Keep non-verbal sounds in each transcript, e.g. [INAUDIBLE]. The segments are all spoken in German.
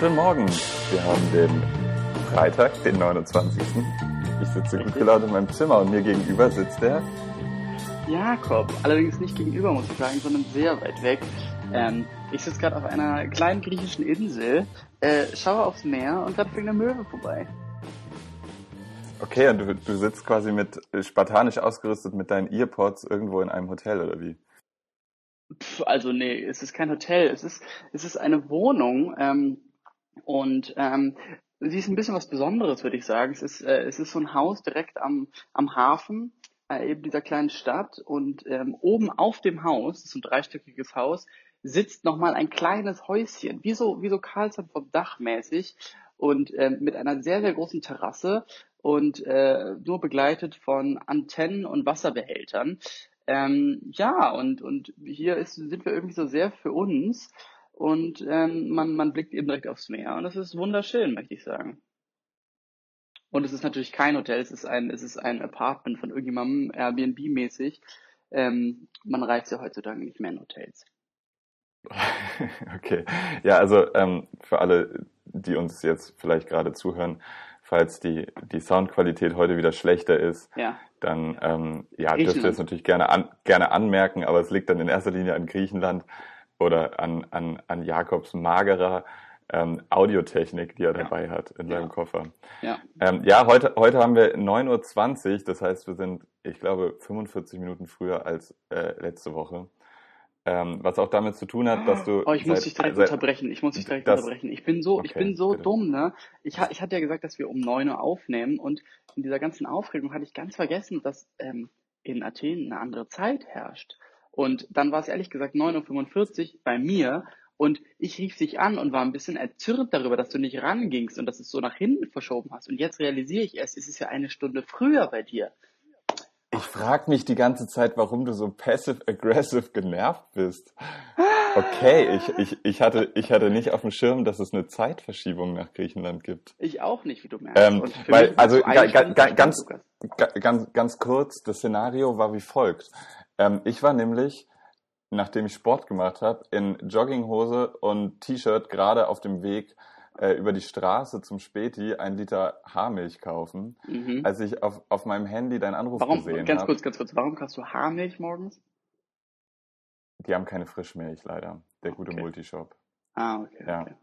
Guten Morgen. Wir haben den Freitag, den 29. Ich sitze gut gelaunt in meinem Zimmer und mir gegenüber sitzt der Jakob. Allerdings nicht gegenüber, muss ich sagen, sondern sehr weit weg. Ähm, ich sitze gerade auf einer kleinen griechischen Insel, äh, schaue aufs Meer und gerade fliegt eine Möwe vorbei. Okay, und du, du sitzt quasi mit spartanisch ausgerüstet mit deinen Earpods irgendwo in einem Hotel oder wie? Pff, also nee, es ist kein Hotel, es ist, es ist eine Wohnung ähm, und ähm, sie ist ein bisschen was Besonderes, würde ich sagen. Es ist, äh, es ist so ein Haus direkt am, am Hafen äh, eben dieser kleinen Stadt und ähm, oben auf dem Haus, das ist ein dreistöckiges Haus, sitzt nochmal ein kleines Häuschen, wie so, wie so Karlsson vom Dach mäßig und ähm, mit einer sehr, sehr großen Terrasse und äh, nur begleitet von Antennen und Wasserbehältern. Ähm, ja, und, und hier ist, sind wir irgendwie so sehr für uns und ähm, man, man blickt eben direkt aufs Meer und das ist wunderschön, möchte ich sagen. Und es ist natürlich kein Hotel, es ist ein, es ist ein Apartment von irgendjemandem, Airbnb-mäßig. Ähm, man reist ja heutzutage nicht mehr in Hotels. [LAUGHS] Okay, ja, also ähm, für alle, die uns jetzt vielleicht gerade zuhören, falls die, die Soundqualität heute wieder schlechter ist, Ja. dann ähm, ja, dürft ihr es natürlich gerne, an, gerne anmerken, aber es liegt dann in erster Linie an Griechenland oder an, an, an Jakobs magerer ähm, Audiotechnik, die er Ja. dabei hat in Ja. seinem Koffer. Ja. Ähm, ja, heute, heute haben wir 9.20 Uhr, das heißt, wir sind, ich glaube, 45 Minuten früher als äh, letzte Woche. Ähm, was auch damit zu tun hat, dass du. Oh, ich muss seit- dich direkt seit- unterbrechen. Ich muss dich direkt das- unterbrechen. Ich bin so, ich Okay, bin so bitte. dumm, ne? Ich, ich hatte ja gesagt, dass wir um 9 Uhr aufnehmen und in dieser ganzen Aufregung hatte ich ganz vergessen, dass ähm, in Athen eine andere Zeit herrscht. Und dann war es ehrlich gesagt 9.45 Uhr bei mir und ich rief dich an und war ein bisschen erzürnt darüber, dass du nicht rangingst und dass du es so nach hinten verschoben hast. Und jetzt realisiere ich erst, es ist ja eine Stunde früher bei dir. Ich frage mich die ganze Zeit, warum du so passive-aggressive genervt bist. Okay, ich, ich, ich, hatte, ich hatte nicht auf dem Schirm, dass es eine Zeitverschiebung nach Griechenland gibt. Ich auch nicht, wie du merkst. Ähm, weil, also ga, ga, ga, ganz, ganz, ganz kurz, das Szenario war wie folgt. Ähm, ich war nämlich, nachdem ich Sport gemacht habe, in Jogginghose und T-Shirt gerade auf dem Weg äh, über die Straße zum Späti ein Liter Haarmilch kaufen, Mhm. als ich auf, auf meinem Handy deinen Anruf Warum, gesehen ganz habe. kurz, ganz kurz, warum kannst du Haarmilch morgens? Die haben keine Frischmilch leider, der gute Okay. Multishop. Ah, okay. Ja. okay.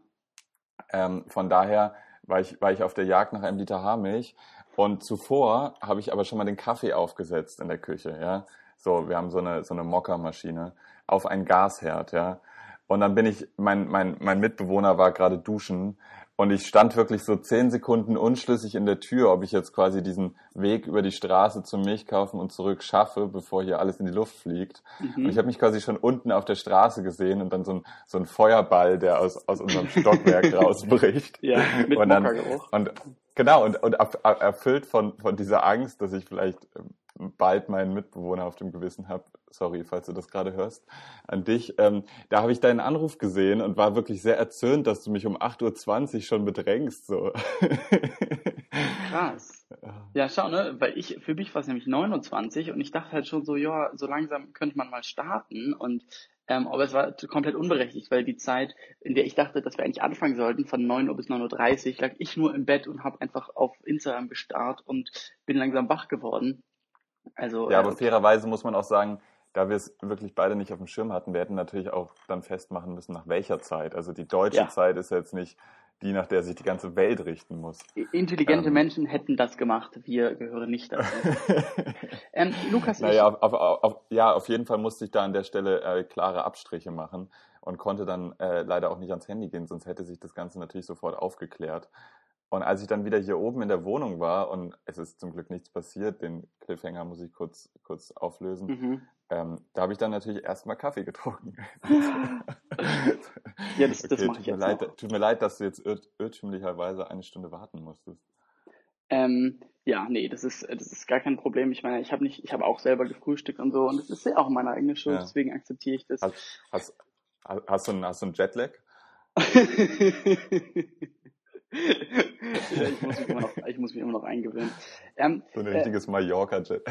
Ähm, von daher war ich, war ich auf der Jagd nach einem Liter Haarmilch. Und zuvor habe ich aber schon mal den Kaffee aufgesetzt in der Küche, ja. So, wir haben so eine, so eine Mokka-Maschine auf einen Gasherd, ja. Und dann bin ich, mein, mein, mein Mitbewohner war gerade duschen und ich stand wirklich so zehn Sekunden unschlüssig in der Tür, ob ich jetzt quasi diesen Weg über die Straße zum Milchkaufen und zurück schaffe, bevor hier alles in die Luft fliegt. Und ich Mhm. habe mich quasi schon unten auf der Straße gesehen und dann so ein, so ein Feuerball, der aus, aus unserem Stockwerk [LAUGHS] rausbricht. Ja, mit und dann, und genau, und, und erf- er- erfüllt von, von dieser Angst, dass ich vielleicht ähm, bald meinen Mitbewohner auf dem Gewissen habe, sorry, falls du das gerade hörst, an dich, ähm, da habe ich deinen Anruf gesehen und war wirklich sehr erzürnt, dass du mich um 8.20 Uhr schon bedrängst. So. Krass. Ja, schau, ne, weil ich, für mich war es nämlich 29 und ich dachte halt schon so, ja, so langsam könnte man mal starten und, ähm, aber es war komplett unberechtigt, weil die Zeit, in der ich dachte, dass wir eigentlich anfangen sollten, von 9 Uhr bis 9.30 Uhr, lag ich nur im Bett und habe einfach auf Instagram gestarrt und bin langsam wach geworden. Also, Ja, aber fairerweise muss man auch sagen, da wir es wirklich beide nicht auf dem Schirm hatten, wir hätten natürlich auch dann festmachen müssen, nach welcher Zeit. Also die deutsche Ja. Zeit ist jetzt nicht die, nach der sich die ganze Welt richten muss. intelligente ähm, Menschen hätten das gemacht, wir gehören nicht dazu. [LAUGHS] ähm, Lukas, Naja, auf, auf, auf, ja, auf jeden Fall musste ich da an der Stelle äh, klare Abstriche machen und konnte dann äh, leider auch nicht ans Handy gehen, sonst hätte sich das Ganze natürlich sofort aufgeklärt. Und als ich dann wieder hier oben in der Wohnung war und es ist zum Glück nichts passiert, den Cliffhanger muss ich kurz, kurz auflösen, mhm. ähm, da habe ich dann natürlich erstmal Kaffee getrunken. [LAUGHS] Ja, das- das okay, mach tut ich mir jetzt leid, noch. Tut mir leid, dass du jetzt ir irrtümlicherweise eine Stunde warten musstest. Ähm, ja, nee, das ist, das ist gar kein Problem. Ich meine, ich habe nicht, ich habe auch selber gefrühstückt und so und das ist ja auch meine eigene Schuld, Ja. deswegen akzeptiere ich das. Hast, hast, hast, du, einen, hast du einen Jetlag? [LAUGHS] ja, ich muss mich immer noch, ich muss mich immer noch eingewöhnen. Ähm, So ein Äh, richtiges Mallorca-Jet.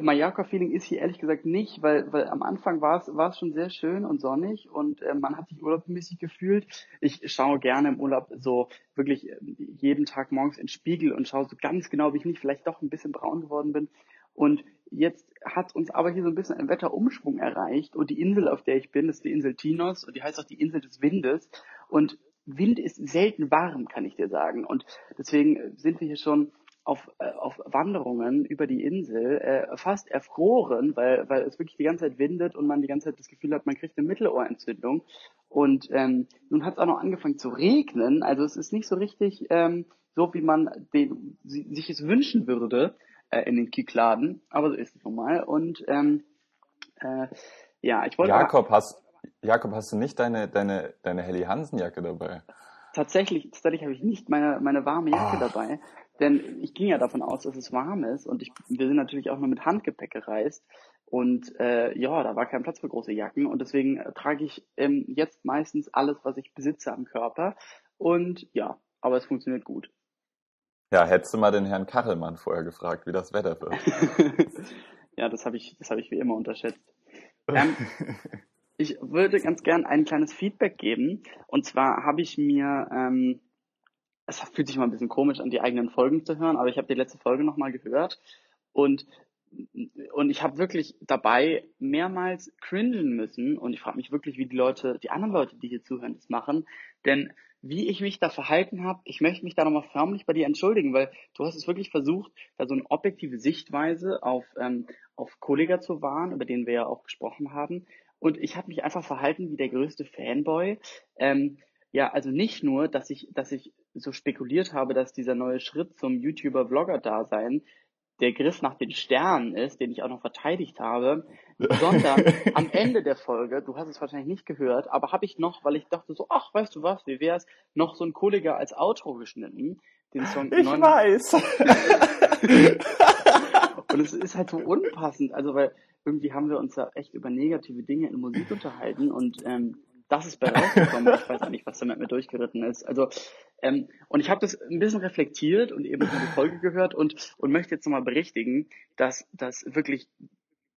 Mallorca-Feeling ist hier ehrlich gesagt nicht, weil, weil am Anfang war es, war es schon sehr schön und sonnig und äh, man hat sich urlaubmäßig gefühlt. Ich schaue gerne im Urlaub so wirklich äh, jeden Tag morgens in den Spiegel und schaue so ganz genau, wie ich nicht vielleicht doch ein bisschen braun geworden bin. Und jetzt hat uns aber hier so ein bisschen ein Wetterumschwung erreicht und die Insel, auf der ich bin, ist die Insel Tinos und die heißt auch die Insel des Windes. Und Wind ist selten warm, kann ich dir sagen. Und deswegen sind wir hier schon auf, äh, auf Wanderungen über die Insel äh, fast erfroren, weil, weil es wirklich die ganze Zeit windet und man die ganze Zeit das Gefühl hat, man kriegt eine Mittelohrentzündung. Und ähm, nun hat es auch noch angefangen zu regnen. Also es ist nicht so richtig ähm, so, wie man den, sich es wünschen würde äh, in den Kykladen. Aber so ist es nun mal. Und ähm, äh, ja, ich wollte. Jakob, hast, Jakob, hast du nicht deine, deine, deine Helly Hansen Jacke dabei? Tatsächlich, tatsächlich habe ich nicht meine, meine warme Jacke oh. dabei. Denn ich ging ja davon aus, dass es warm ist und ich, wir sind natürlich auch nur mit Handgepäck gereist. Und äh, ja, da war kein Platz für große Jacken und deswegen trage ich ähm, jetzt meistens alles, was ich besitze am Körper. Und ja, aber es funktioniert gut. Ja, hättest du mal den Herrn Kachelmann vorher gefragt, wie das Wetter wird. [LAUGHS] ja, das habe ich, das habe ich wie immer unterschätzt. Ähm, [LAUGHS] ich würde ganz gern ein kleines Feedback geben. Und zwar habe ich mir ähm, es fühlt sich mal ein bisschen komisch an, die eigenen Folgen zu hören, aber ich habe die letzte Folge nochmal gehört und und ich habe wirklich dabei mehrmals cringen müssen und ich frage mich wirklich, wie die Leute, die anderen Leute, die hier zuhören, das machen, denn wie ich mich da verhalten habe, ich möchte mich da nochmal förmlich bei dir entschuldigen, weil du hast es wirklich versucht, da so eine objektive Sichtweise auf, ähm, auf Kollega zu wahren, über den wir ja auch gesprochen haben. Und ich habe mich einfach verhalten wie der größte Fanboy. Ähm, ja, also nicht nur, dass ich, dass ich so spekuliert habe, dass dieser neue Schritt zum YouTuber-Vlogger-Dasein der Griff nach den Sternen ist, den ich auch noch verteidigt habe, [LAUGHS] sondern am Ende der Folge, du hast es wahrscheinlich nicht gehört, aber habe ich noch, weil ich dachte so, ach, weißt du was, wie wär's, noch so ein Kollege als Outro geschnitten. Den Song ich 9... weiß. [LAUGHS] Und es ist halt so unpassend, also weil irgendwie haben wir uns da echt über negative Dinge in Musik unterhalten und ähm, das ist bei rausgekommen. ich weiß auch nicht, was da mit mir durchgeritten ist. Also, ähm, und ich habe das ein bisschen reflektiert und eben die Folge gehört und, und möchte jetzt nochmal berichtigen, dass das wirklich,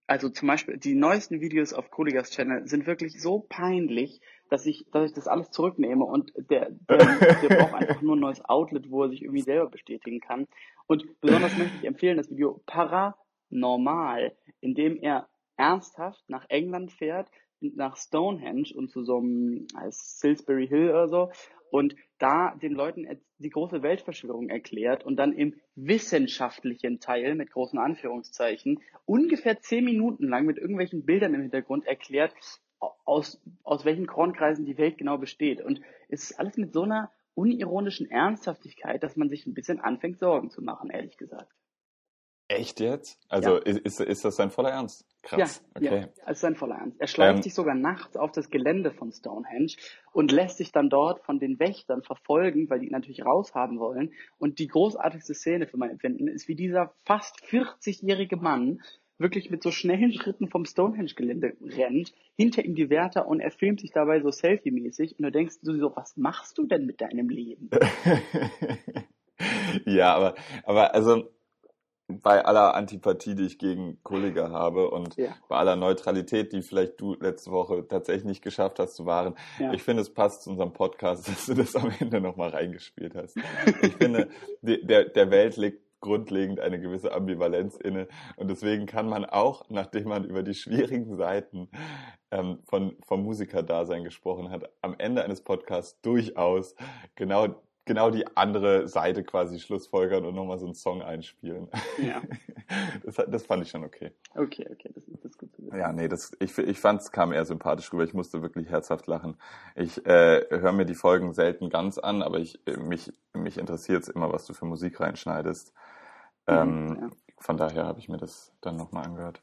also zum Beispiel die neuesten Videos auf Koligas Channel sind wirklich so peinlich, dass ich, dass ich das alles zurücknehme und der, der, der braucht einfach nur ein neues Outlet, wo er sich irgendwie selber bestätigen kann. Und besonders möchte ich empfehlen das Video Paranormal, in dem er ernsthaft nach England fährt, nach Stonehenge und zu so einem Salisbury Hill oder so und da den Leuten die große Weltverschwörung erklärt und dann im wissenschaftlichen Teil mit großen Anführungszeichen ungefähr zehn Minuten lang mit irgendwelchen Bildern im Hintergrund erklärt, aus, aus welchen Kornkreisen die Welt genau besteht. Und es ist alles mit so einer unironischen Ernsthaftigkeit, dass man sich ein bisschen anfängt, Sorgen zu machen, ehrlich gesagt. Echt jetzt? Also ja. ist, ist, das sein voller Ernst? Krass. Ja, okay. ja, ist sein voller Ernst. Er schleicht ähm, sich sogar nachts auf das Gelände von Stonehenge und lässt sich dann dort von den Wächtern verfolgen, weil die ihn natürlich raushaben wollen. Und die großartigste Szene für mein Empfinden ist, wie dieser fast 40-jährige Mann wirklich mit so schnellen Schritten vom Stonehenge-Gelände rennt, hinter ihm die Wärter und er filmt sich dabei so selfie-mäßig und du denkst du so, was machst du denn mit deinem Leben? [LAUGHS] ja, aber, aber also bei aller Antipathie, die ich gegen Kollega habe und ja. bei aller Neutralität, die vielleicht du letzte Woche tatsächlich nicht geschafft hast zu wahren, ja. ich finde, es passt zu unserem Podcast, [LAUGHS] dass du das am Ende nochmal reingespielt hast. Ich finde, der, der Welt liegt grundlegend eine gewisse Ambivalenz inne und deswegen kann man auch, nachdem man über die schwierigen Seiten ähm, von, vom Musikerdasein gesprochen hat, am Ende eines Podcasts durchaus genau genau die andere Seite quasi schlussfolgern und nochmal so einen Song einspielen. Ja. [LAUGHS] Das, das fand ich schon okay. Okay, okay, das ist, das gut zu wissen. Ja, nee, das, ich, ich fand es kam eher sympathisch rüber. Ich musste wirklich herzhaft lachen. Ich äh, höre mir die Folgen selten ganz an, aber ich, mich, mich interessiert es immer, was du für Musik reinschneidest. Mhm, ähm, ja. Von daher habe ich mir das dann nochmal angehört.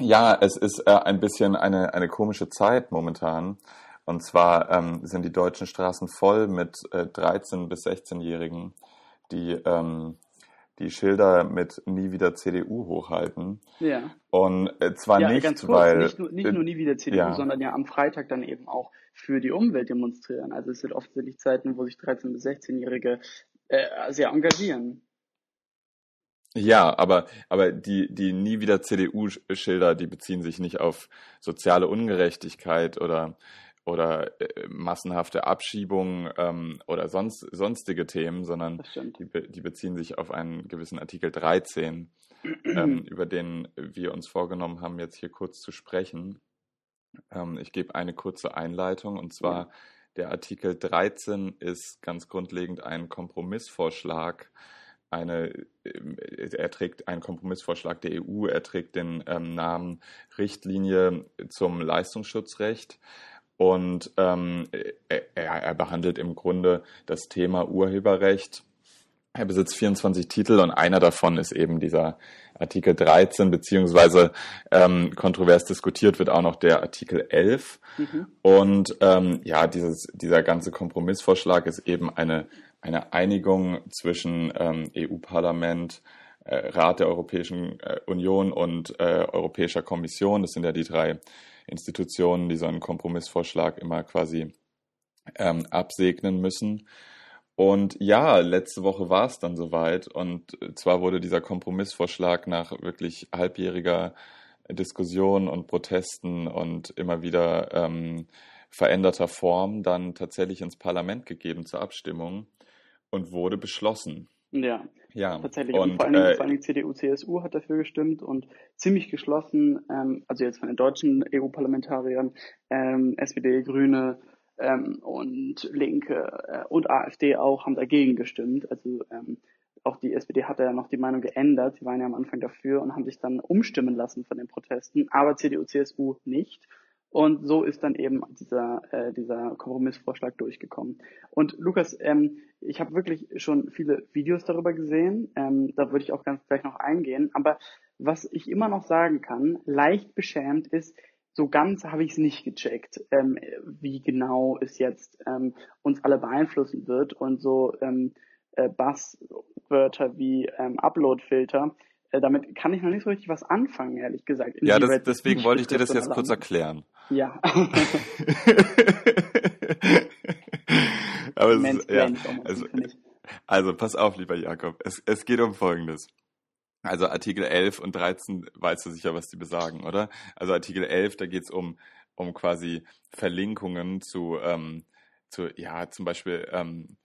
Ja, es ist äh, ein bisschen eine, eine komische Zeit momentan. Und zwar ähm, sind die deutschen Straßen voll mit äh, 13- bis 16-Jährigen, die ähm, die Schilder mit nie wieder CDU hochhalten. Ja. Und äh, zwar ja, nicht, kurz, weil nicht nur, nicht nur nie wieder CDU, ja. sondern ja am Freitag dann eben auch für die Umwelt demonstrieren. Also es sind offensichtlich Zeiten, wo sich 13 bis 16-Jährige äh, sehr engagieren. Ja, aber, aber die, die nie wieder CDU-Schilder, die beziehen sich nicht auf soziale Ungerechtigkeit oder, oder äh, massenhafte Abschiebungen ähm, oder sonst, sonstige Themen, sondern die, die beziehen sich auf einen gewissen Artikel 13, ähm, [CLEARS THROAT] über den wir uns vorgenommen haben, jetzt hier kurz zu sprechen. Ähm, ich gebe eine kurze Einleitung und zwar der Artikel 13 ist ganz grundlegend ein Kompromissvorschlag. Eine, äh, er trägt einen Kompromissvorschlag der EU, er trägt den ähm, Namen Richtlinie zum Leistungsschutzrecht und ähm, er, er behandelt im Grunde das Thema Urheberrecht. Er besitzt 24 Titel und einer davon ist eben dieser Artikel 13, beziehungsweise ähm, kontrovers diskutiert wird auch noch der Artikel 11. Mhm. Und ähm, ja, dieses, dieser ganze Kompromissvorschlag ist eben eine eine Einigung zwischen ähm, EU-Parlament, äh, Rat der Europäischen äh, Union und äh, Europäischer Kommission. Das sind ja die drei Institutionen, die so einen Kompromissvorschlag immer quasi ähm, absegnen müssen. Und ja, letzte Woche war es dann soweit. Und zwar wurde dieser Kompromissvorschlag nach wirklich halbjähriger Diskussion und Protesten und immer wieder ähm, veränderter Form dann tatsächlich ins Parlament gegeben zur Abstimmung und wurde beschlossen. Ja, ja. tatsächlich. Und, und vor, allem, äh, vor allem CDU, CSU hat dafür gestimmt und ziemlich geschlossen, ähm, also jetzt von den deutschen EU-Parlamentariern, ähm, SPD, Grüne ähm, und Linke äh, und AfD auch haben dagegen gestimmt. Also ähm, auch die SPD hat ja noch die Meinung geändert. Sie waren ja am Anfang dafür und haben sich dann umstimmen lassen von den Protesten, aber CDU, CSU nicht. Und so ist dann eben dieser, äh, dieser Kompromissvorschlag durchgekommen. Und Lukas, ähm, ich habe wirklich schon viele Videos darüber gesehen. Ähm, da würde ich auch ganz gleich noch eingehen. Aber was ich immer noch sagen kann, leicht beschämt ist, so ganz habe ich es nicht gecheckt, ähm, wie genau es jetzt ähm, uns alle beeinflussen wird. Und so ähm, äh, Buzzwörter wie ähm, Upload-Filter, damit kann ich noch nicht so richtig was anfangen, ehrlich gesagt. Ja, das, deswegen wollte ich dir das jetzt kurz erklären. Ja. [LAUGHS] Aber es ist, ja, also, also pass auf, lieber Jakob. Es, es geht um Folgendes. Also Artikel 11 und 13 weißt du sicher, was die besagen, oder? Also Artikel 11, da geht es um, um quasi Verlinkungen zu, ähm, zu ja, zum Beispiel ähm,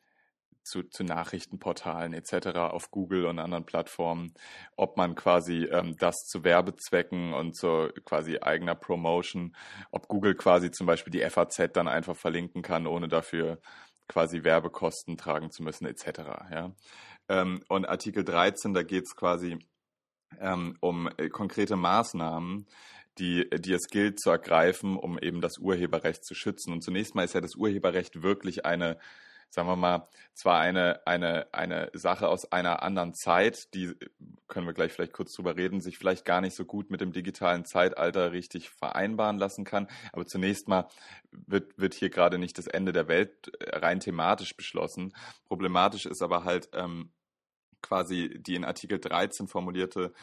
zu, zu Nachrichtenportalen etc. auf Google und anderen Plattformen, ob man quasi ähm, das zu Werbezwecken und zu quasi eigener Promotion, ob Google quasi zum Beispiel die FAZ dann einfach verlinken kann, ohne dafür quasi Werbekosten tragen zu müssen etc. Ja? Ähm, und Artikel 13, da geht es quasi ähm, um äh, konkrete Maßnahmen, die, die es gilt zu ergreifen, um eben das Urheberrecht zu schützen. Und zunächst mal ist ja das Urheberrecht wirklich eine sagen wir mal, zwar eine, eine, eine Sache aus einer anderen Zeit, die können wir gleich vielleicht kurz drüber reden, sich vielleicht gar nicht so gut mit dem digitalen Zeitalter richtig vereinbaren lassen kann. Aber zunächst mal wird, wird hier gerade nicht das Ende der Welt äh, rein thematisch beschlossen. Problematisch ist aber halt ähm, quasi die in Artikel 13 formulierte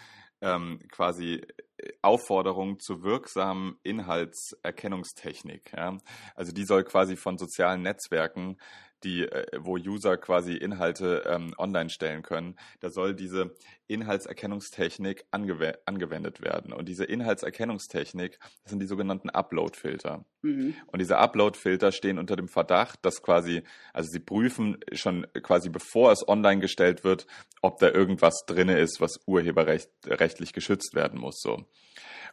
ähm, quasi äh, Aufforderung zur wirksamen Inhaltserkennungstechnik. Ja? Also die soll quasi von sozialen Netzwerken die, äh, wo User quasi Inhalte ähm, online stellen können, da soll diese Inhaltserkennungstechnik angew angewendet werden. Und diese Inhaltserkennungstechnik, das sind die sogenannten Upload-Filter. Mhm. Und diese Upload-Filter stehen unter dem Verdacht, dass quasi, also sie prüfen schon quasi bevor es online gestellt wird, ob da irgendwas drinne ist, was urheberrechtlich geschützt werden muss. So.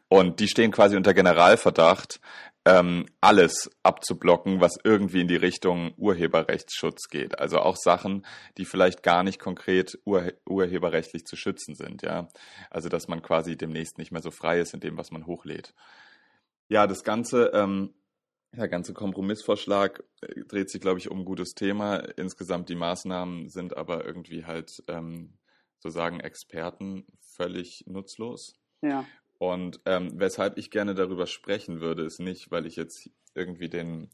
Und die stehen quasi unter Generalverdacht, ähm, alles abzublocken, was irgendwie in die Richtung Urheberrechtsschutz geht. Also auch Sachen, die vielleicht gar nicht konkret ur urheberrechtlich zu schützen sind, ja. Also dass man quasi demnächst nicht mehr so frei ist in dem, was man hochlädt. Ja, das Ganze, ähm, der ganze Kompromissvorschlag äh, dreht sich, glaube ich, um ein gutes Thema. Insgesamt die Maßnahmen sind aber irgendwie halt, ähm, so sagen Experten, völlig nutzlos. Ja. Und ähm, weshalb ich gerne darüber sprechen würde, ist nicht, weil ich jetzt irgendwie den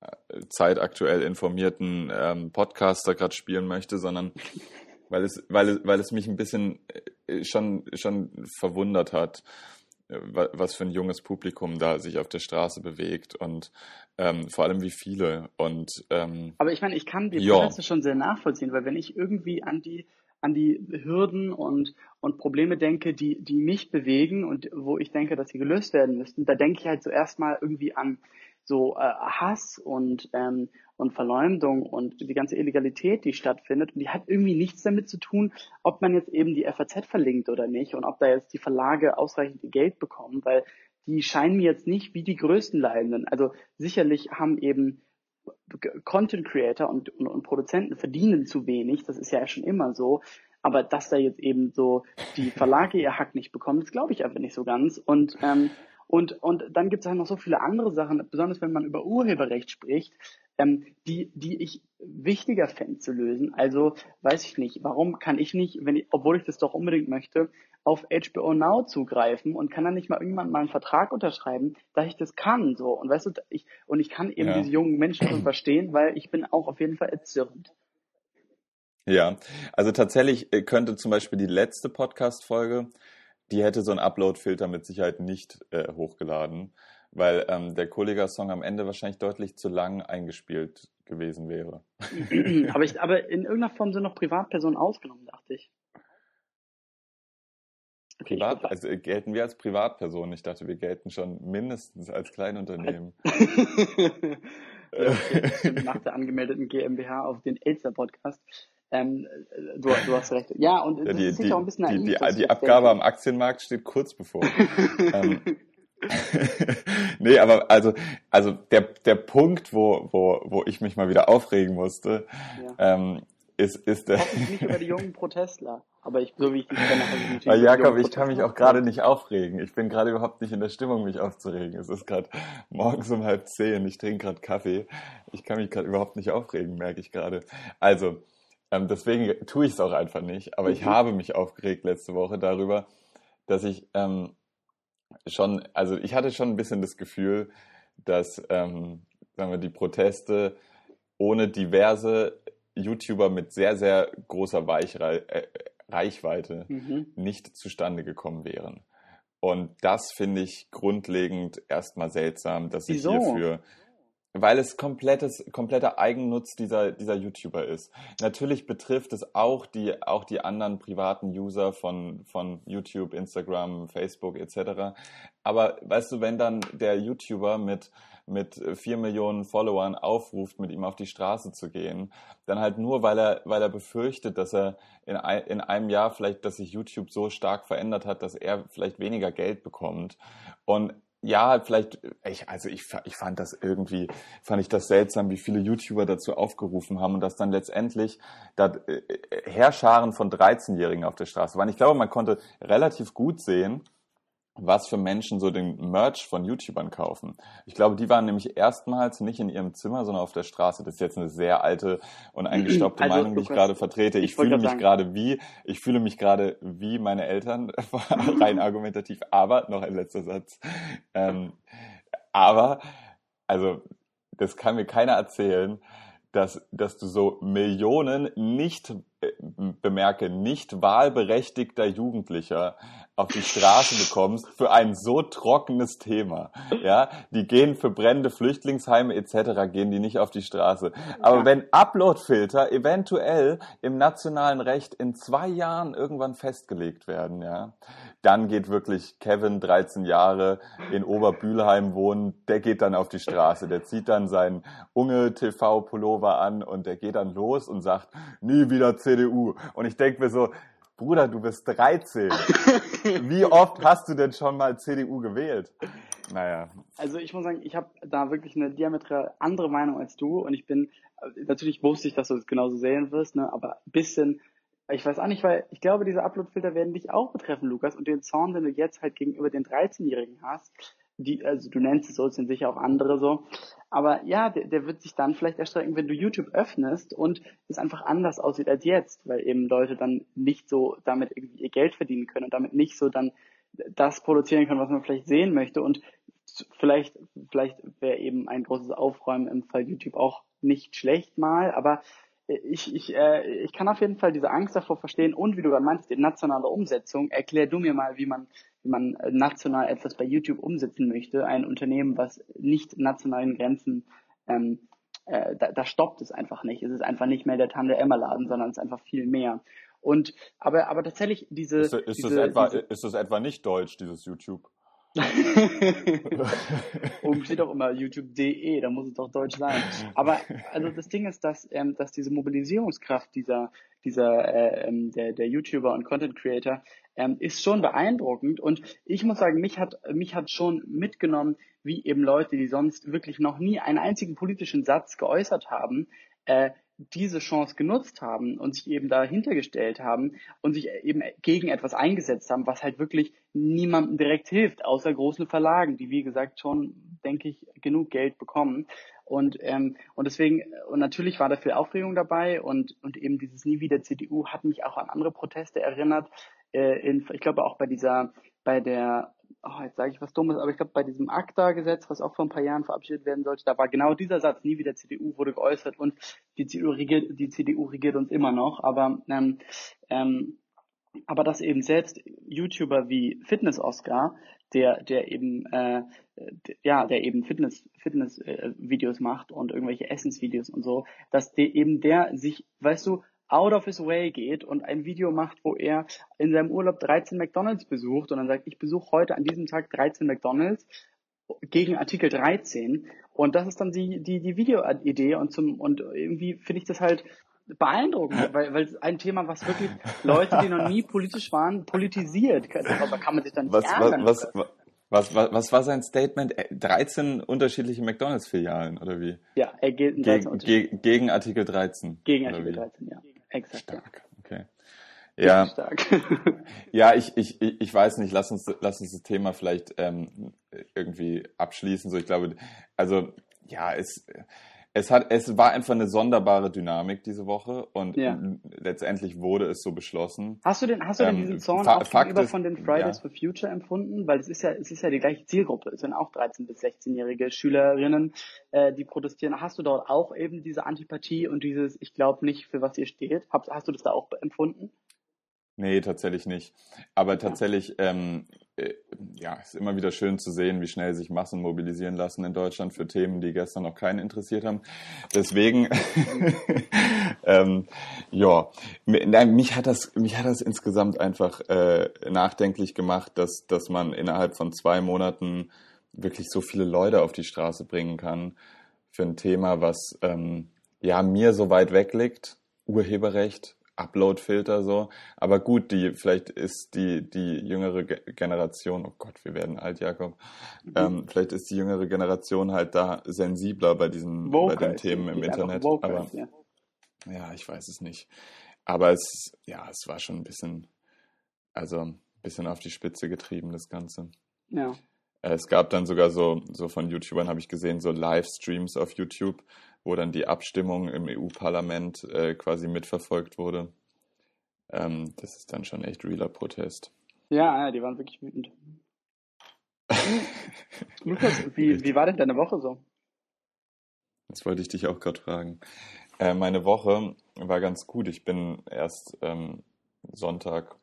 äh, zeitaktuell informierten ähm, Podcaster gerade spielen möchte, sondern weil es, weil es, weil es mich ein bisschen äh, schon, schon verwundert hat, äh, was für ein junges Publikum da sich auf der Straße bewegt und ähm, vor allem wie viele. Und, ähm, Aber ich meine, ich kann die Proteste schon sehr nachvollziehen, weil wenn ich irgendwie an die an die Hürden und, und Probleme denke, die, die mich bewegen und wo ich denke, dass sie gelöst werden müssten, da denke ich halt zuerst mal irgendwie an so äh, Hass und, ähm, und Verleumdung und die ganze Illegalität, die stattfindet. Und die hat irgendwie nichts damit zu tun, ob man jetzt eben die FAZ verlinkt oder nicht und ob da jetzt die Verlage ausreichend Geld bekommen, weil die scheinen mir jetzt nicht wie die größten Leidenden. Also sicherlich haben eben Content Creator und, und, und Produzenten verdienen zu wenig, das ist ja schon immer so. Aber dass da jetzt eben so die Verlage ihr Hack nicht bekommen, das glaube ich einfach nicht so ganz. Und ähm, und, und dann gibt es halt noch so viele andere Sachen, besonders wenn man über Urheberrecht spricht, ähm, die, die ich wichtiger fände zu lösen. Also weiß ich nicht, warum kann ich nicht, wenn ich, obwohl ich das doch unbedingt möchte, auf HBO Now zugreifen und kann dann nicht mal irgendwann mal einen Vertrag unterschreiben, dass ich das kann. So. Und weißt du, ich, und ich kann eben ja. diese jungen Menschen schon verstehen, weil ich bin auch auf jeden Fall erzürnt. Ja, also tatsächlich äh, könnte zum Beispiel die letzte Podcast-Folge die hätte so einen Upload-Filter mit Sicherheit nicht äh, hochgeladen, weil ähm, der Kollega-Song am Ende wahrscheinlich deutlich zu lang eingespielt gewesen wäre. [CLEARS THROAT] aber, ich, aber in irgendeiner Form sind noch Privatpersonen ausgenommen, dachte ich. Okay, Privat, also äh, gelten wir als Privatpersonen? Ich dachte, wir gelten schon mindestens als Kleinunternehmen. [LAUGHS] ja. Nach der angemeldeten GmbH auf den Elster-Podcast. Ähm, du, du, hast recht. Ja, und ja, die, ist sicher auch ein bisschen naiv, Die, die, die Abgabe denke. am Aktienmarkt steht kurz bevor. ähm, [LAUGHS] [LAUGHS] nee, aber also, also der, der Punkt, wo, wo, wo ich mich mal wieder aufregen musste, ja. ähm, ist, ist der. nicht über die jungen Protestler, aber ich, so wie ich dich kenne, habe ich Weil Jakob, ich kann mich auch gerade nicht aufregen. Ich bin gerade überhaupt nicht in der Stimmung, mich aufzuregen. Es ist gerade morgens um halb zehn, ich trinke gerade Kaffee. Ich kann mich gerade überhaupt nicht aufregen, merke ich gerade. Also, ähm, deswegen tue ich es auch einfach nicht. Aber mhm. ich habe mich aufgeregt letzte Woche darüber, dass ich ähm, schon, also ich hatte schon ein bisschen das Gefühl, dass ähm, sagen wir, die Proteste ohne diverse YouTuber mit sehr, sehr großer Weichrei äh, Reichweite mhm. nicht zustande gekommen wären. Und das finde ich grundlegend erstmal seltsam, dass Wieso? ich hierfür weil es komplettes, kompletter Eigennutz dieser, dieser YouTuber ist. Natürlich betrifft es auch die, auch die anderen privaten User von, von YouTube, Instagram, Facebook etc. Aber weißt du, wenn dann der YouTuber mit, mit vier Millionen Followern aufruft, mit ihm auf die Straße zu gehen, dann halt nur, weil er, weil er befürchtet, dass er in, ein, in einem Jahr vielleicht, dass sich YouTube so stark verändert hat, dass er vielleicht weniger Geld bekommt. Und ja, vielleicht, ich, also ich, ich fand das irgendwie, fand ich das seltsam, wie viele YouTuber dazu aufgerufen haben und dass dann letztendlich da äh, Herrscharen von 13-Jährigen auf der Straße waren. Ich glaube, man konnte relativ gut sehen, was für Menschen so den Merch von YouTubern kaufen. Ich glaube, die waren nämlich erstmals nicht in ihrem Zimmer, sondern auf der Straße. Das ist jetzt eine sehr alte und eingestaubte [CLEARS THROAT] also, Meinung, die ich gerade vertrete. Ich, ich fühle mich gerade wie, ich fühle mich gerade wie meine Eltern, [LAUGHS] rein [LAUGHS] argumentativ. Aber, noch ein letzter Satz. Ähm, aber, also, das kann mir keiner erzählen, dass, dass du so Millionen nicht, äh, bemerke, nicht wahlberechtigter Jugendlicher auf die Straße bekommst für ein so trockenes Thema. Ja, die gehen für brennende Flüchtlingsheime etc. gehen die nicht auf die Straße. Aber ja. wenn Uploadfilter eventuell im nationalen Recht in zwei Jahren irgendwann festgelegt werden, ja, dann geht wirklich Kevin, 13 Jahre, in Oberbühlheim wohnen, der geht dann auf die Straße. Der zieht dann seinen Unge TV Pullover an und der geht dann los und sagt, nie wieder CDU. Und ich denke mir so, Bruder, du bist 13. Wie oft hast du denn schon mal CDU gewählt? Naja. Also ich muss sagen, ich habe da wirklich eine diametral andere Meinung als du und ich bin, natürlich wusste ich, dass du es genauso sehen wirst, ne, aber ein bisschen, ich weiß auch nicht, weil ich glaube, diese Uploadfilter werden dich auch betreffen, Lukas, und den Zorn, den du jetzt halt gegenüber den 13-Jährigen hast, die, also du nennst es so, es sind sicher auch andere so. Aber ja, der, der wird sich dann vielleicht erstrecken, wenn du YouTube öffnest und es einfach anders aussieht als jetzt, weil eben Leute dann nicht so damit irgendwie ihr Geld verdienen können und damit nicht so dann das produzieren können, was man vielleicht sehen möchte. Und vielleicht, vielleicht wäre eben ein großes Aufräumen im Fall YouTube auch nicht schlecht mal, aber ich, ich, äh, ich kann auf jeden Fall diese Angst davor verstehen und wie du gerade meinst, die nationale Umsetzung. Erklär du mir mal, wie man, wie man national etwas bei YouTube umsetzen möchte. Ein Unternehmen, was nicht nationalen Grenzen, ähm, äh, da, da stoppt es einfach nicht. Es ist einfach nicht mehr der Tante Emma Laden, sondern es ist einfach viel mehr. Und aber aber tatsächlich diese ist, ist, diese, das etwa, diese ist das etwa nicht deutsch, dieses YouTube? [LAUGHS] Oben steht auch immer youtube.de, da muss es doch deutsch sein. Aber also das Ding ist, dass, ähm, dass diese Mobilisierungskraft dieser, dieser äh, ähm, der, der YouTuber und Content Creator ähm, ist schon beeindruckend. Und ich muss sagen, mich hat, mich hat schon mitgenommen, wie eben Leute, die sonst wirklich noch nie einen einzigen politischen Satz geäußert haben, äh, diese Chance genutzt haben und sich eben dahinter gestellt haben und sich eben gegen etwas eingesetzt haben, was halt wirklich niemandem direkt hilft, außer großen Verlagen, die wie gesagt schon, denke ich, genug Geld bekommen. Und, ähm, und deswegen, und natürlich war da viel Aufregung dabei und, und eben dieses Nie wieder CDU hat mich auch an andere Proteste erinnert. Äh, in, ich glaube auch bei dieser, bei der oh, jetzt sage ich was Dummes, aber ich glaube, bei diesem ACTA-Gesetz, was auch vor ein paar Jahren verabschiedet werden sollte, da war genau dieser Satz, nie wieder CDU, wurde geäußert und die CDU regiert, die CDU regiert uns immer noch. Aber, ähm, ähm, aber dass eben selbst YouTuber wie Fitness Oscar, der, der eben, äh, ja, der eben Fitness, Fitness äh, macht und irgendwelche Essensvideos und so, dass der eben der sich, weißt du, out of his way geht und ein Video macht, wo er in seinem Urlaub 13 McDonalds besucht und dann sagt, ich besuche heute an diesem Tag 13 McDonalds gegen Artikel 13 und das ist dann die, die, die Videoidee und zum, und irgendwie finde ich das halt beeindruckend, weil, weil ein Thema, was wirklich Leute, die noch nie politisch waren, politisiert. Aber kann man sich dann nicht was, ärgern. Was, was, was, was war sein Statement? 13 unterschiedliche McDonalds-Filialen, oder wie? Ja, er geht in Geg, ge, gegen Artikel 13. Gegen Artikel 13, ja. Exakt. Stark, okay. Ja, [LAUGHS] stark. ja ich, ich, ich weiß nicht, lass uns, lass uns das Thema vielleicht ähm, irgendwie abschließen. So, ich glaube, also ja, es, es hat, es war einfach eine sonderbare Dynamik diese Woche und Ja. letztendlich wurde es so beschlossen. Hast du denn, hast du denn Ähm, diesen Zorn Fa- auch gegenüber von den Fridays ja. for Future empfunden? Weil es ist ja, es ist ja die gleiche Zielgruppe. Es sind auch 13- bis 16-jährige Schülerinnen, äh, die protestieren. Hast du dort auch eben diese Antipathie und dieses, ich glaube nicht, für was ihr steht? Hast, hast du das da auch empfunden? Nee, tatsächlich nicht. Aber tatsächlich, ähm, äh, ja, ist immer wieder schön zu sehen, wie schnell sich Massen mobilisieren lassen in Deutschland für Themen, die gestern noch keinen interessiert haben. Deswegen, [LAUGHS] ähm, ja, nein, mich hat das, mich hat das insgesamt einfach äh, nachdenklich gemacht, dass, dass man innerhalb von zwei Monaten wirklich so viele Leute auf die Straße bringen kann für ein Thema, was ähm, ja mir so weit weg liegt, Urheberrecht, Uploadfilter so. Aber gut, die vielleicht ist die die jüngere Ge Generation, oh Gott, wir werden alt, Jakob. Ähm, vielleicht ist die jüngere Generation halt da sensibler bei diesen bei Vocal den Themen im Internet. vocal Aber ja. ja, ich weiß es nicht. Aber es ja, es war schon ein bisschen also ein bisschen auf die Spitze getrieben das Ganze. ja. Äh, Es gab dann sogar so, so von YouTubern, habe ich gesehen, so Livestreams auf YouTube, wo dann die Abstimmung im EU-Parlament äh, quasi mitverfolgt wurde. Ähm, das ist dann schon echt realer Protest. Ja, ja, die waren wirklich wütend. [LAUGHS] Lukas, wie, wie war denn deine Woche so? Das wollte ich dich auch gerade fragen. Äh, meine Woche war ganz gut. Ich bin erst ähm, Sonntag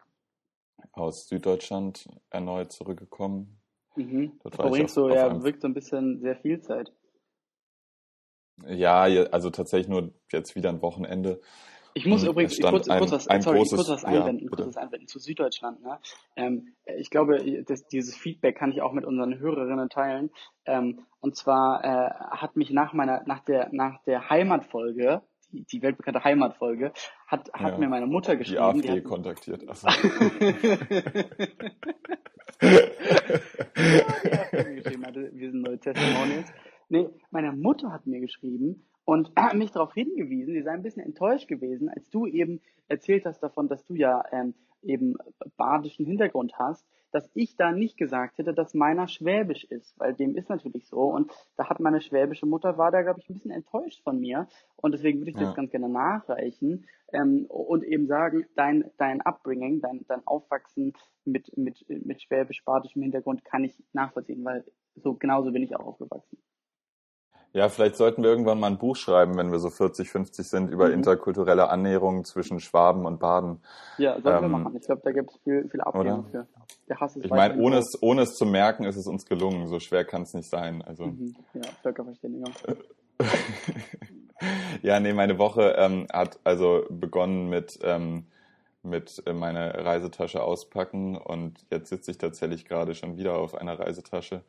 aus Süddeutschland erneut zurückgekommen. Mhm. Dort Da war ich verbringst du ja einem- wirkt so ein bisschen sehr viel Zeit. Ja, also tatsächlich nur jetzt wieder ein Wochenende. Ich muss Hm, übrigens kurz, ein- kurz was, ein sorry, großes- kurz was ja, einwenden, bitte. kurz was einwenden zu Süddeutschland. Ne? Ähm, ich glaube, das, dieses Feedback kann ich auch mit unseren Hörerinnen teilen. Ähm, und zwar äh, hat mich nach meiner, nach der, nach der Heimatfolge, die, die weltbekannte Heimatfolge, hat, hat Ja. mir meine Mutter Die geschrieben. AfD hat, kontaktiert. [LAUGHS] [LAUGHS] Geschrieben hatte, wir sind neue Testimonials. Nee, meine Mutter hat mir geschrieben und [CLEARS THROAT] mich darauf hingewiesen, sie sei ein bisschen enttäuscht gewesen, als du eben erzählt hast davon, dass du ja ähm, eben badischen Hintergrund hast, dass ich da nicht gesagt hätte, dass meiner schwäbisch ist, weil dem ist natürlich so und da hat meine schwäbische Mutter, war da glaube ich ein bisschen enttäuscht von mir und deswegen würde ich Ja. das ganz gerne nachreichen ähm, und eben sagen, dein, dein Upbringing, dein, dein Aufwachsen mit, mit, mit schwäbisch-badischem Hintergrund kann ich nachvollziehen, weil so genauso bin ich auch aufgewachsen. Ja, vielleicht sollten wir irgendwann mal ein Buch schreiben, wenn wir so 40, 50 sind, über Mhm. interkulturelle Annäherungen zwischen Schwaben und Baden. Ja, sollten Ähm, wir machen. Ich glaube, da gibt es viel, viel Ablehnung für. Der Hass ist Ich meine, ohne es, ohne es zu merken, ist es uns gelungen. So schwer kann es nicht sein. Also, Mhm. Ja, Völkerverständigung. [LAUGHS] ja, nee, meine Woche ähm, hat also begonnen mit, ähm, mit äh, meiner Reisetasche auspacken und jetzt sitze ich tatsächlich gerade schon wieder auf einer Reisetasche,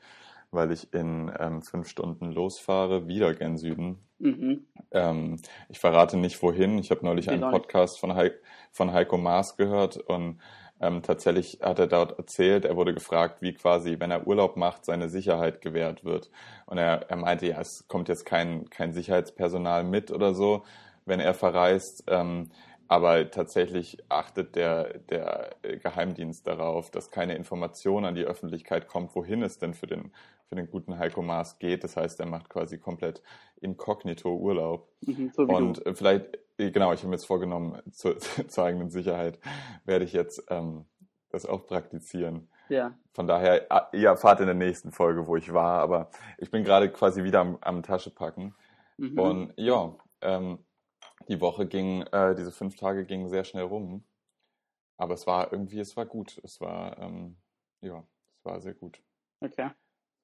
weil ich in ähm, fünf Stunden losfahre, wieder gen Süden. Mhm. Ähm, ich verrate nicht wohin. Ich habe neulich einen Podcast von, Heik, von Heiko Maas gehört und ähm, tatsächlich hat er dort erzählt, er wurde gefragt, wie quasi, wenn er Urlaub macht, seine Sicherheit gewährt wird. Und er, er meinte, ja, es kommt jetzt kein, kein Sicherheitspersonal mit oder so, wenn er verreist. Ähm, aber tatsächlich achtet der, der Geheimdienst darauf, dass keine Information an die Öffentlichkeit kommt, wohin es denn für den, für den guten Heiko Maas geht. Das heißt, er macht quasi komplett inkognito Urlaub. Mhm, so und du. vielleicht, genau, ich habe mir jetzt vorgenommen, zur, [LAUGHS] zur eigenen Sicherheit werde ich jetzt ähm, das auch praktizieren. Ja. Von daher, ihr erfahrt in der nächsten Folge, wo ich war, aber ich bin gerade quasi wieder am, am Taschepacken. Mhm. Und ja, ähm, die Woche ging, äh, diese fünf Tage gingen sehr schnell rum. Aber es war irgendwie, es war gut. Es war, ähm, ja, es war sehr gut. Okay.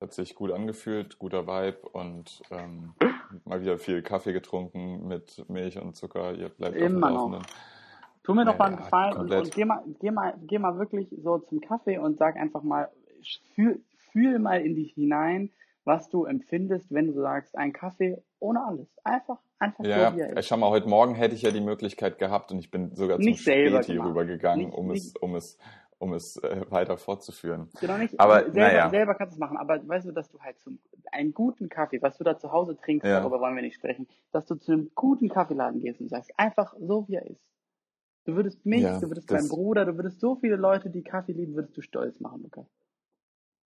Hat sich gut angefühlt, guter Vibe und ähm, [GASPS] mal wieder viel Kaffee getrunken mit Milch und Zucker. Ihr bleibt Immer noch. Tu mir doch mal einen Gefallen und, und, geh, mal, geh, mal, geh mal wirklich so zum Kaffee und sag einfach mal, fühl, fühl mal in dich hinein, was du empfindest, wenn du sagst, ein Kaffee ohne alles. Einfach, einfach ja, so, wie er ist. Schau mal, heute Morgen hätte ich ja die Möglichkeit gehabt und ich bin sogar zum Späti rübergegangen, nicht, um nicht, es, um es, um es äh, weiter fortzuführen. Genau nicht. Aber selber, naja. selber kannst du es machen. Aber weißt du, dass du halt zum einen guten Kaffee, was du da zu Hause trinkst, ja. darüber wollen wir nicht sprechen, dass du zu einem guten Kaffeeladen gehst und sagst, einfach so wie er ist. Du würdest mich, ja, du würdest deinen Bruder, du würdest so viele Leute, die Kaffee lieben, würdest du stolz machen, Lukas.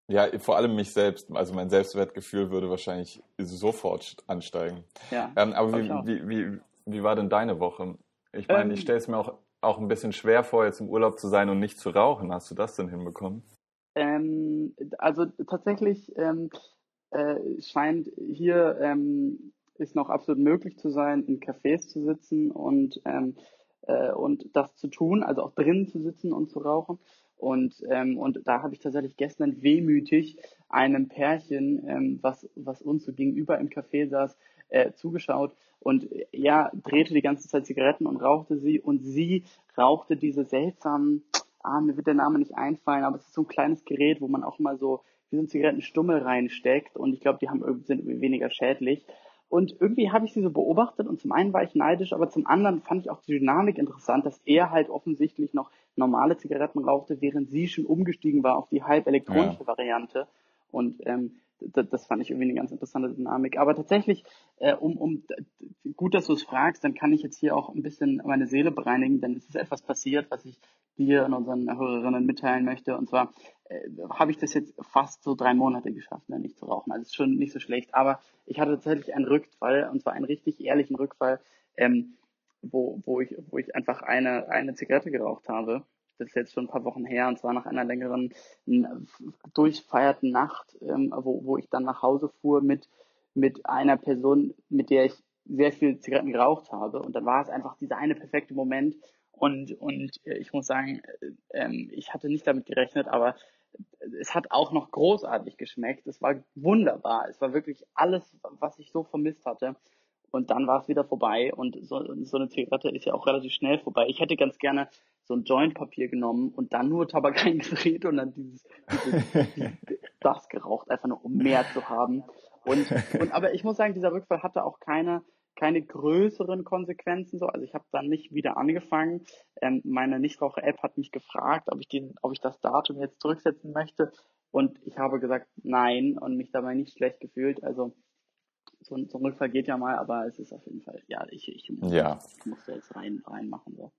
Ja, vor allem mich selbst. Also mein Selbstwertgefühl würde wahrscheinlich sofort ansteigen. Ja, ähm, aber wie, wie, wie, wie war denn deine Woche? Ich meine, ähm, ich stelle es mir auch, auch ein bisschen schwer vor, jetzt im Urlaub zu sein und nicht zu rauchen. Hast du das denn hinbekommen? Ähm, also tatsächlich ähm, äh, scheint hier ähm, ist noch absolut möglich zu sein, in Cafés zu sitzen und, ähm, äh, und das zu tun, also auch drinnen zu sitzen und zu rauchen. Und, ähm, und da habe ich tatsächlich gestern wehmütig einem Pärchen, ähm, was, was uns so gegenüber im Café saß, äh, zugeschaut. Und er drehte die ganze Zeit Zigaretten und rauchte sie. Und sie rauchte diese seltsamen, ah, mir wird der Name nicht einfallen, aber es ist so ein kleines Gerät, wo man auch mal so wie so ein Zigarettenstummel reinsteckt. Und ich glaube, die haben, sind weniger schädlich. Und irgendwie habe ich sie so beobachtet und zum einen war ich neidisch, aber zum anderen fand ich auch die Dynamik interessant, dass er halt offensichtlich noch normale Zigaretten rauchte, während sie schon umgestiegen war auf die halb elektronische ja. Variante. Und ähm, das, fand ich irgendwie eine ganz interessante Dynamik. Aber tatsächlich, äh, um, um gut, dass du es fragst, dann kann ich jetzt hier auch ein bisschen meine Seele bereinigen, denn es ist etwas passiert, was ich dir und unseren Hörerinnen mitteilen möchte. Und zwar äh, habe ich das jetzt fast so drei Monate geschafft, ne, nicht zu rauchen. Also ist schon nicht so schlecht. Aber ich hatte tatsächlich einen Rückfall, und zwar einen richtig ehrlichen Rückfall, ähm, wo, wo, ich, wo ich einfach eine, eine Zigarette geraucht habe das ist jetzt schon ein paar Wochen her, und zwar nach einer längeren durchfeierten Nacht, ähm, wo, wo ich dann nach Hause fuhr mit, mit einer Person, mit der ich sehr viel Zigaretten geraucht habe. Und dann war es einfach dieser eine perfekte Moment. Und, und äh, ich muss sagen, äh, ähm, ich hatte nicht damit gerechnet, aber es hat auch noch großartig geschmeckt. Es war wunderbar. Es war wirklich alles, was ich so vermisst hatte. Und dann war es wieder vorbei und so, so eine Zigarette ist ja auch relativ schnell vorbei. Ich hätte ganz gerne so ein Jointpapier genommen und dann nur Tabak [LAUGHS] reingedreht und dann dieses, dieses das geraucht, einfach nur um mehr zu haben. Und, und aber ich muss sagen, dieser Rückfall hatte auch keine keine größeren Konsequenzen so. Also ich habe dann nicht wieder angefangen. Ähm, meine Nichtraucher-App hat mich gefragt, ob ich den, ob ich das Datum jetzt zurücksetzen möchte. Und ich habe gesagt nein und mich dabei nicht schlecht gefühlt. Also so, so ein Rückfall geht ja mal, aber es ist auf jeden Fall, ja, ich, ich muss, ja. muss da jetzt rein, reinmachen. So.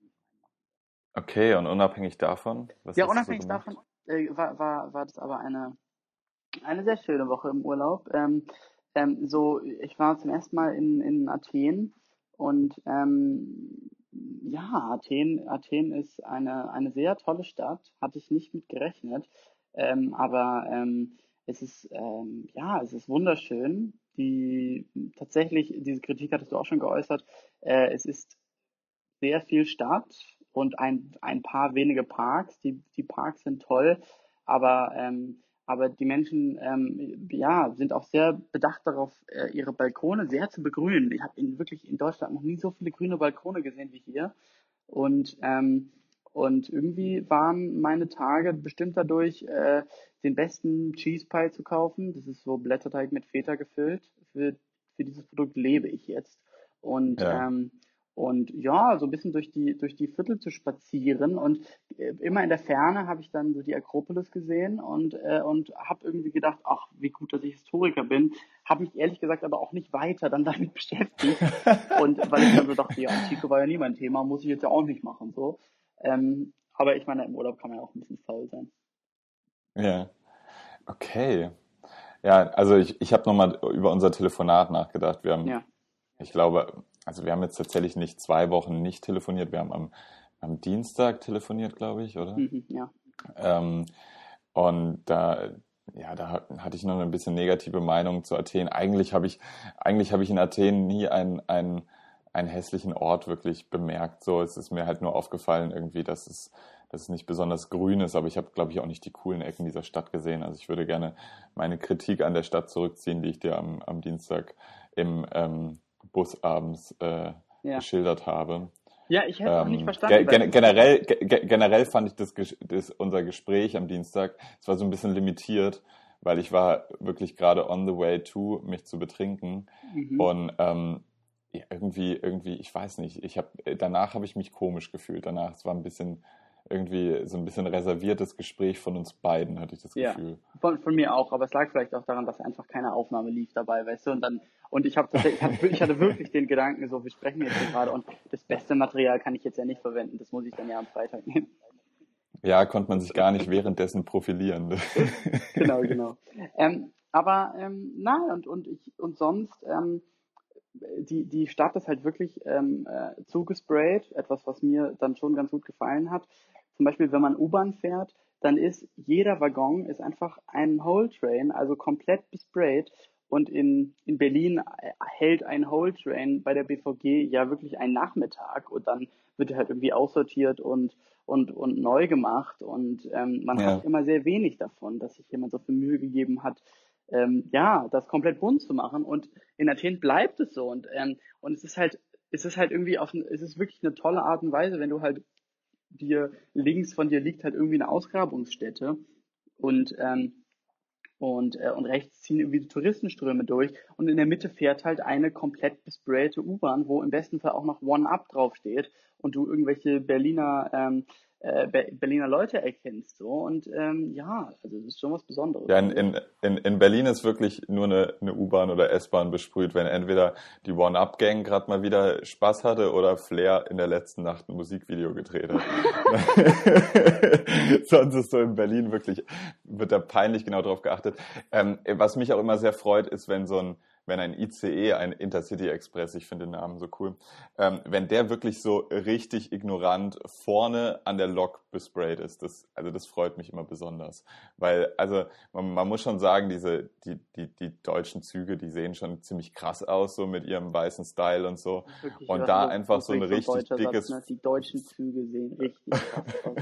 Okay, und unabhängig davon? ja, unabhängig so davon äh, war, war, war das aber eine, eine sehr schöne Woche im Urlaub. Ähm, ähm, so, ich war zum ersten Mal in, in Athen und ähm, ja, Athen, Athen ist eine, eine sehr tolle Stadt, hatte ich nicht mit gerechnet, ähm, aber ähm, es ist, ähm, ja, es ist wunderschön. Die tatsächlich, diese Kritik hattest du auch schon geäußert, äh, es ist sehr viel Stadt und ein, ein paar wenige Parks. Die, die Parks sind toll, aber, ähm, aber die Menschen ähm, ja, sind auch sehr bedacht darauf, äh, ihre Balkone sehr zu begrünen. Ich habe in, wirklich in Deutschland noch nie so viele grüne Balkone gesehen wie hier. Und, ähm, Und irgendwie waren meine Tage bestimmt dadurch, äh, den besten Cheese Pie zu kaufen. Das ist so Blätterteig mit Feta gefüllt. Für, für dieses Produkt lebe ich jetzt. Und ja. Ähm, und ja, so ein bisschen durch die, durch die Viertel zu spazieren. Und äh, immer in der Ferne habe ich dann so die Akropolis gesehen und, äh, und habe irgendwie gedacht, ach, wie gut, dass ich Historiker bin. Habe mich ehrlich gesagt aber auch nicht weiter dann [LAUGHS] damit beschäftigt. und weil ich dann so dachte, ja, Antike war ja nie mein Thema, muss ich jetzt ja auch nicht machen. so. Ähm, aber ich meine, im Urlaub kann man ja auch ein bisschen faul sein. Ja, okay. Ja, also ich, ich habe nochmal über unser Telefonat nachgedacht. Wir haben, ja. ich glaube, also wir haben jetzt tatsächlich nicht zwei Wochen nicht telefoniert. Wir haben am, am Dienstag telefoniert, glaube ich, oder? Mhm, ja. Ähm, und da, ja, da hatte ich noch ein bisschen negative Meinung zu Athen. Eigentlich habe ich, eigentlich habe ich in Athen nie einen, einen, einen hässlichen Ort wirklich bemerkt. So, es ist mir halt nur aufgefallen irgendwie, dass es, dass es nicht besonders grün ist, aber ich habe, glaube ich, auch nicht die coolen Ecken dieser Stadt gesehen. Also ich würde gerne meine Kritik an der Stadt zurückziehen, die ich dir am, am Dienstag im ähm, Bus abends äh, ja. geschildert habe. Ja, ich hätte ähm, auch nicht ähm, verstanden. Gen generell, generell fand ich das, das, unser Gespräch am Dienstag, es war so ein bisschen limitiert, weil ich war wirklich gerade on the way to, mich zu betrinken. Mhm. Und ähm, irgendwie, irgendwie, ich weiß nicht, ich habe danach habe ich mich komisch gefühlt. Danach, es war ein bisschen irgendwie so ein bisschen reserviertes Gespräch von uns beiden, hatte ich das Gefühl. Ja, von, von mir auch, aber es lag vielleicht auch daran, dass einfach keine Aufnahme lief dabei, weißt du, und dann und ich habe ich hatte, ich hatte wirklich den Gedanken, so wir sprechen jetzt hier gerade und das beste Material kann ich jetzt ja nicht verwenden, das muss ich dann ja am Freitag nehmen. Ja, konnte man sich gar nicht währenddessen profilieren. [LAUGHS] Genau, genau. Ähm, aber ähm, nein, und, und ich und sonst, ähm, die, die Stadt ist halt wirklich ähm, äh, zugesprayt, etwas, was mir dann schon ganz gut gefallen hat. Zum Beispiel, wenn man U-Bahn fährt, dann ist jeder Waggon ist einfach ein Whole Train, also komplett besprayt. Und in, in Berlin hält ein Whole Train bei der BVG ja wirklich einen Nachmittag und dann wird er halt irgendwie aussortiert und, und, und neu gemacht. Und ähm, man ja. hat immer sehr wenig davon, dass sich jemand so viel Mühe gegeben hat, ähm, ja, das komplett bunt zu machen. Und in Athen bleibt es so. Und, ähm, und es ist halt, es ist halt irgendwie auf, es ist wirklich eine tolle Art und Weise, wenn du halt dir links von dir liegt halt irgendwie eine Ausgrabungsstätte und ähm, und, äh, und rechts ziehen irgendwie die Touristenströme durch und in der Mitte fährt halt eine komplett besprayte U-Bahn, wo im besten Fall auch noch One Up draufsteht und du irgendwelche Berliner ähm, äh, Berliner Leute erkennst. So. Und ähm, ja, also das ist schon was Besonderes. Ja, in, in, in Berlin ist wirklich nur eine, eine U-Bahn oder S-Bahn besprüht, wenn entweder die One-Up-Gang gerade mal wieder Spaß hatte oder Flair in der letzten Nacht ein Musikvideo gedreht hat. [LAUGHS] Sonst ist so in Berlin wirklich, wird da peinlich genau drauf geachtet. Ähm, was mich auch immer sehr freut, ist, wenn so ein wenn ein ICE, ein Intercity Express, ich finde den Namen so cool, ähm, wenn der wirklich so richtig ignorant vorne an der Lok besprayt ist, das, also das freut mich immer besonders. Weil, also man, man muss schon sagen, diese, die, die, die deutschen Züge, die sehen schon ziemlich krass aus, so mit ihrem weißen Style und so. Wirklich, und da einfach so ein richtig dickes. Satz, ne? Die deutschen Züge sehen richtig [LAUGHS] krass aus.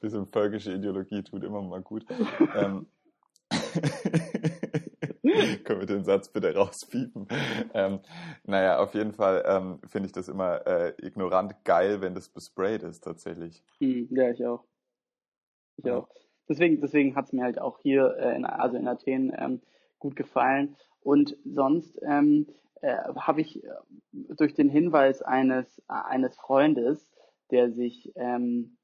Bisschen völkische Ideologie tut immer mal gut. [LAUGHS] ähm, [LAUGHS] Können wir den Satz bitte rauspiepen? Ähm, naja, auf jeden Fall ähm, finde ich das immer äh, ignorant geil, wenn das besprayt ist, tatsächlich. Hm, ja, ich auch. Ich ja. auch. Deswegen, deswegen hat es mir halt auch hier, äh, in, also in Athen, ähm, gut gefallen. Und sonst ähm, äh, habe ich äh, durch den Hinweis eines, eines Freundes, der sich ähm,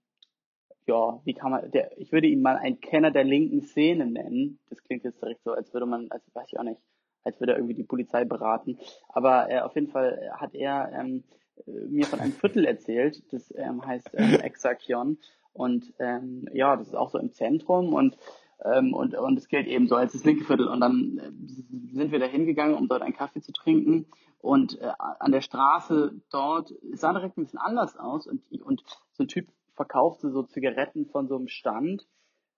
ja, wie kann man, der, ich würde ihn mal ein Kenner der linken Szene nennen. Das klingt jetzt direkt so, als würde man, als weiß ich auch nicht, als würde er irgendwie die Polizei beraten. Aber äh, auf jeden Fall hat er ähm, mir von einem Viertel erzählt, das ähm, heißt ähm, [LAUGHS] Exakion. Und ähm, ja, das ist auch so im Zentrum und ähm, und, und es gilt eben so als das linke Viertel. Und dann äh, sind wir da hingegangen, um dort einen Kaffee zu trinken. Und äh, an der Straße dort sah direkt ein bisschen anders aus. Und, und so ein Typ verkaufte so Zigaretten von so einem Stand.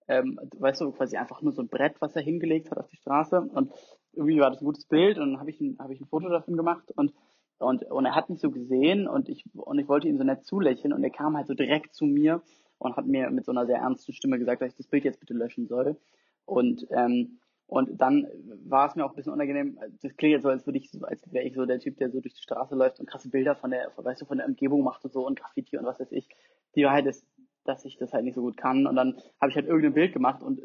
Ähm, weißt du, quasi einfach nur so ein Brett, was er hingelegt hat auf die Straße. Und irgendwie war das ein gutes Bild und dann habe ich, ein, hab ich ein Foto davon gemacht und, und, und er hat mich so gesehen und ich, und ich wollte ihm so nett zulächeln und er kam halt so direkt zu mir und hat mir mit so einer sehr ernsten Stimme gesagt, dass ich das Bild jetzt bitte löschen soll. Und, ähm, Und dann war es mir auch ein bisschen unangenehm. Das klingt jetzt so, als würde ich, als wäre ich so der Typ, der so durch die Straße läuft und krasse Bilder von der, weißt du, von der Umgebung macht und so und Graffiti und was weiß ich. Die Wahrheit ist, dass ich das halt nicht so gut kann. Und dann habe ich halt irgendein Bild gemacht und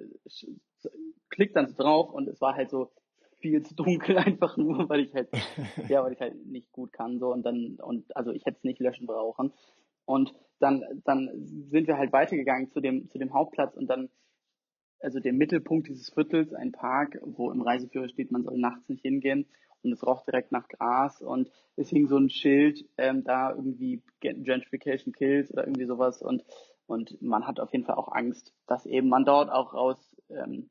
klickt dann so drauf und es war halt so viel zu dunkel [LAUGHS] einfach nur, weil ich halt, [LAUGHS] ja, weil ich halt nicht gut kann so und dann und also ich hätte es nicht löschen brauchen. Und dann dann sind wir halt weitergegangen zu dem zu dem Hauptplatz und dann also der Mittelpunkt dieses Viertels, ein Park, wo im Reiseführer steht, man soll nachts nicht hingehen und es roch direkt nach Gras und es hing so ein Schild ähm, da irgendwie Gentrification Kills oder irgendwie sowas und und man hat auf jeden Fall auch Angst, dass eben man dort auch raus ähm,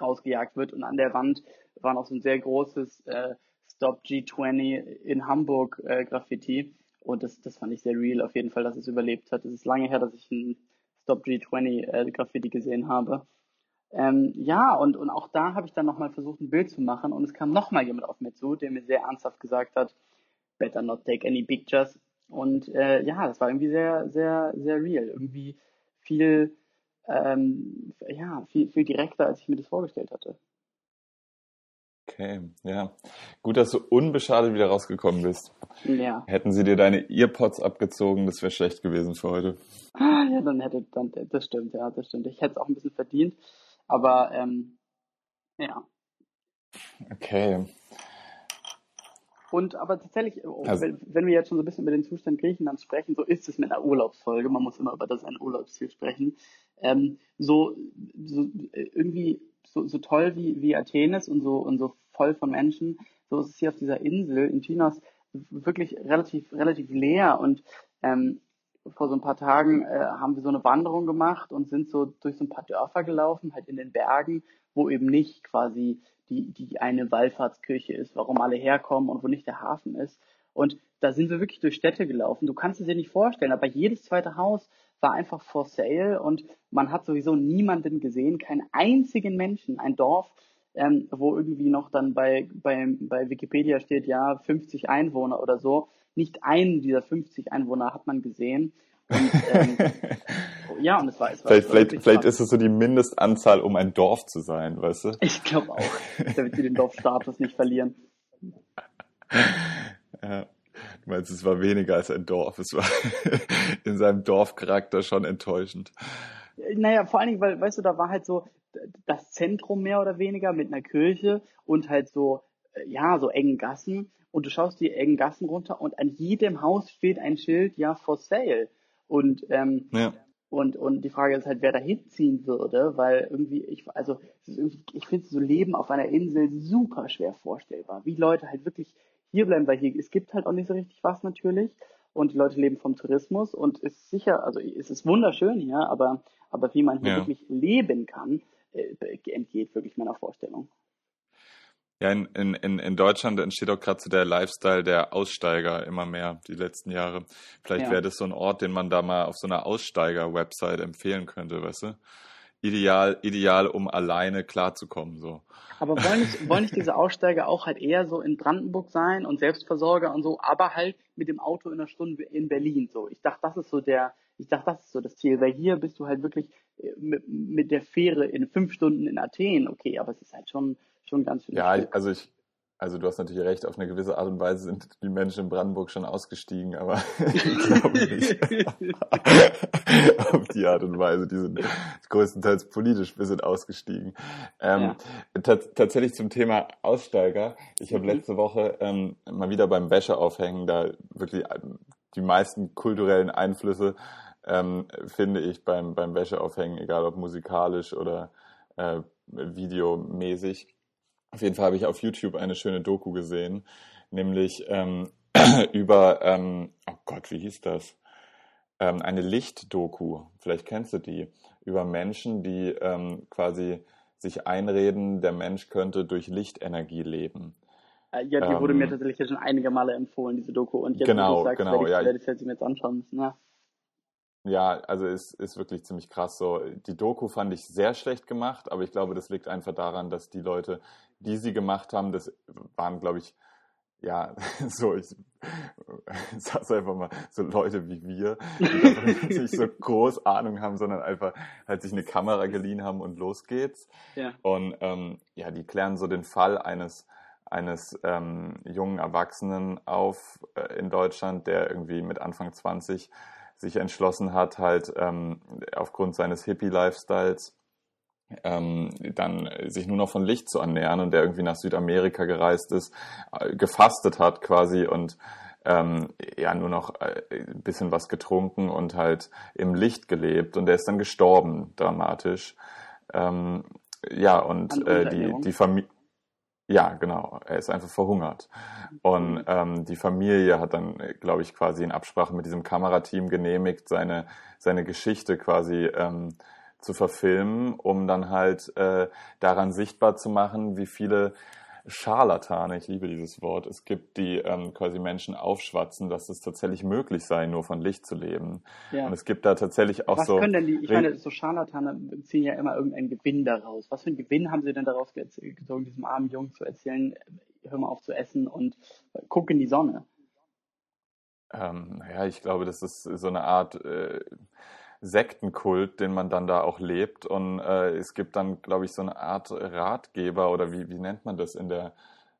rausgejagt wird und an der Wand war noch so ein sehr großes äh, Stop G20 in Hamburg äh, Graffiti und das das fand ich sehr real auf jeden Fall, dass es überlebt hat. Es ist lange her, dass ich ein Stop G20 äh, Graffiti gesehen habe ähm, ja, und, und auch da habe ich dann nochmal versucht, ein Bild zu machen und es kam nochmal jemand auf mir zu, der mir sehr ernsthaft gesagt hat, better not take any pictures. Und äh, ja, das war irgendwie sehr, sehr, sehr real. Irgendwie viel, ähm, ja, viel, viel direkter, als ich mir das vorgestellt hatte. Okay, ja. Gut, dass du unbeschadet wieder rausgekommen bist. Ja. Hätten sie dir deine Earpods abgezogen, das wäre schlecht gewesen für heute. Ah, ja, dann hätte, dann, das stimmt, ja, das stimmt. Ich hätte es auch ein bisschen verdient. Aber ähm, ja. Okay. Und aber tatsächlich, oh, also, wenn, wenn, wir jetzt schon so ein bisschen über den Zustand Griechenlands sprechen, so ist es mit einer Urlaubsfolge, man muss immer über das ein Urlaubsziel sprechen. Ähm, so, so irgendwie so, so toll wie, wie Athen ist und so und so voll von Menschen, so ist es hier auf dieser Insel in Chinos wirklich relativ, relativ leer und ähm, vor so ein paar Tagen äh, haben wir so eine Wanderung gemacht und sind so durch so ein paar Dörfer gelaufen, halt in den Bergen, wo eben nicht quasi die, die eine Wallfahrtskirche ist, warum alle herkommen und wo nicht der Hafen ist. Und da sind wir wirklich durch Städte gelaufen. Du kannst es dir nicht vorstellen, aber jedes zweite Haus war einfach for sale und man hat sowieso niemanden gesehen, keinen einzigen Menschen. Ein Dorf, ähm, wo irgendwie noch dann bei, bei, bei Wikipedia steht, ja, 50 Einwohner oder so. Nicht einen dieser 50 Einwohner hat man gesehen. Und, ähm, [LAUGHS] ja, und es war, es war Vielleicht, vielleicht, vielleicht ist es so die Mindestanzahl, um ein Dorf zu sein, weißt du? Ich glaube auch, damit sie den Dorfstatus nicht verlieren. [LAUGHS] Ja. Du meinst, es war weniger als ein Dorf. Es war [LAUGHS] in seinem Dorfcharakter schon enttäuschend. Naja, vor allen Dingen, weil, weißt du, da war halt so das Zentrum mehr oder weniger mit einer Kirche und halt so, ja, so engen Gassen. Und du schaust die engen Gassen runter und an jedem Haus steht ein Schild, ja, for sale. Und, ähm, ja. und, und die Frage ist halt, wer da hinziehen würde, weil irgendwie, ich, also, ich finde so Leben auf einer Insel super schwer vorstellbar. Wie Leute halt wirklich hier bleiben, weil hier, es gibt halt auch nicht so richtig was natürlich. Und die Leute leben vom Tourismus und es ist sicher, also es ist wunderschön hier, aber, aber wie man hier ja. wirklich leben kann, äh, entgeht wirklich meiner Vorstellung. Ja, in, in, in Deutschland entsteht auch gerade so der Lifestyle der Aussteiger immer mehr die letzten Jahre. Vielleicht ja. wäre das so ein Ort, den man da mal auf so einer Aussteiger-Website empfehlen könnte, weißt du? Ideal, ideal, um alleine klarzukommen, so. Aber wollen nicht, wollen nicht diese Aussteiger auch halt eher so in Brandenburg sein und Selbstversorger und so, aber halt mit dem Auto in einer Stunde in Berlin, so. Ich dachte, das ist so der, ich dachte, das ist so das Ziel, weil hier bist du halt wirklich äh, mit, mit der Fähre in fünf Stunden in Athen, okay, aber es ist halt schon, schon ganz viel. Ja, Stück. also ich, also du hast natürlich recht, auf eine gewisse Art und Weise sind die Menschen in Brandenburg schon ausgestiegen, aber [LAUGHS] ich glaube nicht. [LAUGHS] auf die Art und Weise, die sind größtenteils politisch, wir sind ausgestiegen. Ähm, ja. Tatsächlich zum Thema Aussteiger. Ich habe mhm. letzte Woche ähm, mal wieder beim Wäscheaufhängen da wirklich ähm, die meisten kulturellen Einflüsse ähm, finde ich beim, beim Wäscheaufhängen, egal ob musikalisch oder äh, videomäßig. Auf jeden Fall habe ich auf YouTube eine schöne Doku gesehen, nämlich ähm, [CLEARS THROAT] über, ähm, oh Gott, wie hieß das? Ähm, eine Lichtdoku, vielleicht kennst du die, über Menschen, die ähm, quasi sich einreden, der Mensch könnte durch Lichtenergie leben. Äh, ja, die wurde mir ähm, tatsächlich schon einige Male empfohlen, diese Doku. Und jetzt, genau, sagst, genau, werde ich, ja. werde ich mir jetzt anschauen müssen. Ja. Ja, also es ist wirklich ziemlich krass so. Die Doku fand ich sehr schlecht gemacht, aber ich glaube, das liegt einfach daran, dass die Leute, die sie gemacht haben, das waren, glaube ich, ja, [LAUGHS] so, ich [LAUGHS] sag's einfach mal, so Leute wie wir, die [LAUGHS] nicht so groß Ahnung haben, sondern einfach halt sich eine Kamera geliehen haben und los geht's. Ja. Und ähm, ja, die klären so den Fall eines eines ähm, jungen Erwachsenen auf äh, in Deutschland, der irgendwie mit Anfang 20 sich entschlossen hat, halt ähm, aufgrund seines Hippie-Lifestyles ähm, dann sich nur noch von Licht zu ernähren und der irgendwie nach Südamerika gereist ist, äh, gefastet hat quasi und ähm, ja nur noch äh, ein bisschen was getrunken und halt im Licht gelebt und der ist dann gestorben dramatisch. Ähm, ja und äh, die die Familie ja, genau. Er ist einfach verhungert. Und ähm, die Familie hat dann, glaube ich, quasi in Absprache mit diesem Kamerateam genehmigt, seine, seine Geschichte quasi ähm, zu verfilmen, um dann halt äh, daran sichtbar zu machen, wie viele Scharlatane, ich liebe dieses Wort, es gibt, die ähm, quasi Menschen aufschwatzen, dass es tatsächlich möglich sei, nur von Licht zu leben. Ja. Und es gibt da tatsächlich auch Was so. Was können denn die, ich meine, so Scharlatane ziehen ja immer irgendeinen Gewinn daraus. Was für einen Gewinn haben sie denn daraus gezogen, diesem armen Jungen zu erzählen, hör mal auf zu essen und guck in die Sonne? Ähm, ja, ich glaube, das ist so eine Art. Äh, Sektenkult, den man dann da auch lebt. Und äh, es gibt dann, glaube ich, so eine Art Ratgeber oder wie, wie nennt man das in der,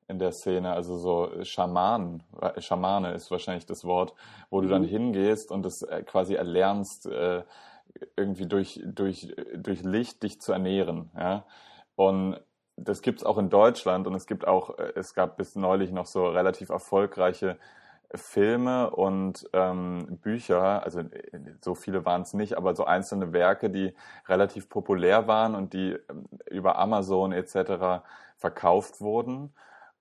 in der Szene? Also so Schamanen, äh, Schamane ist wahrscheinlich das Wort, wo du dann mhm. hingehst und das äh, quasi erlernst, äh, irgendwie durch, durch, durch Licht dich zu ernähren. Ja? Und das gibt es auch in Deutschland und es gibt auch, äh, es gab bis neulich noch so relativ erfolgreiche Filme und ähm, Bücher, also äh, so viele waren es nicht, aber so einzelne Werke, die relativ populär waren und die ähm, über Amazon etc. verkauft wurden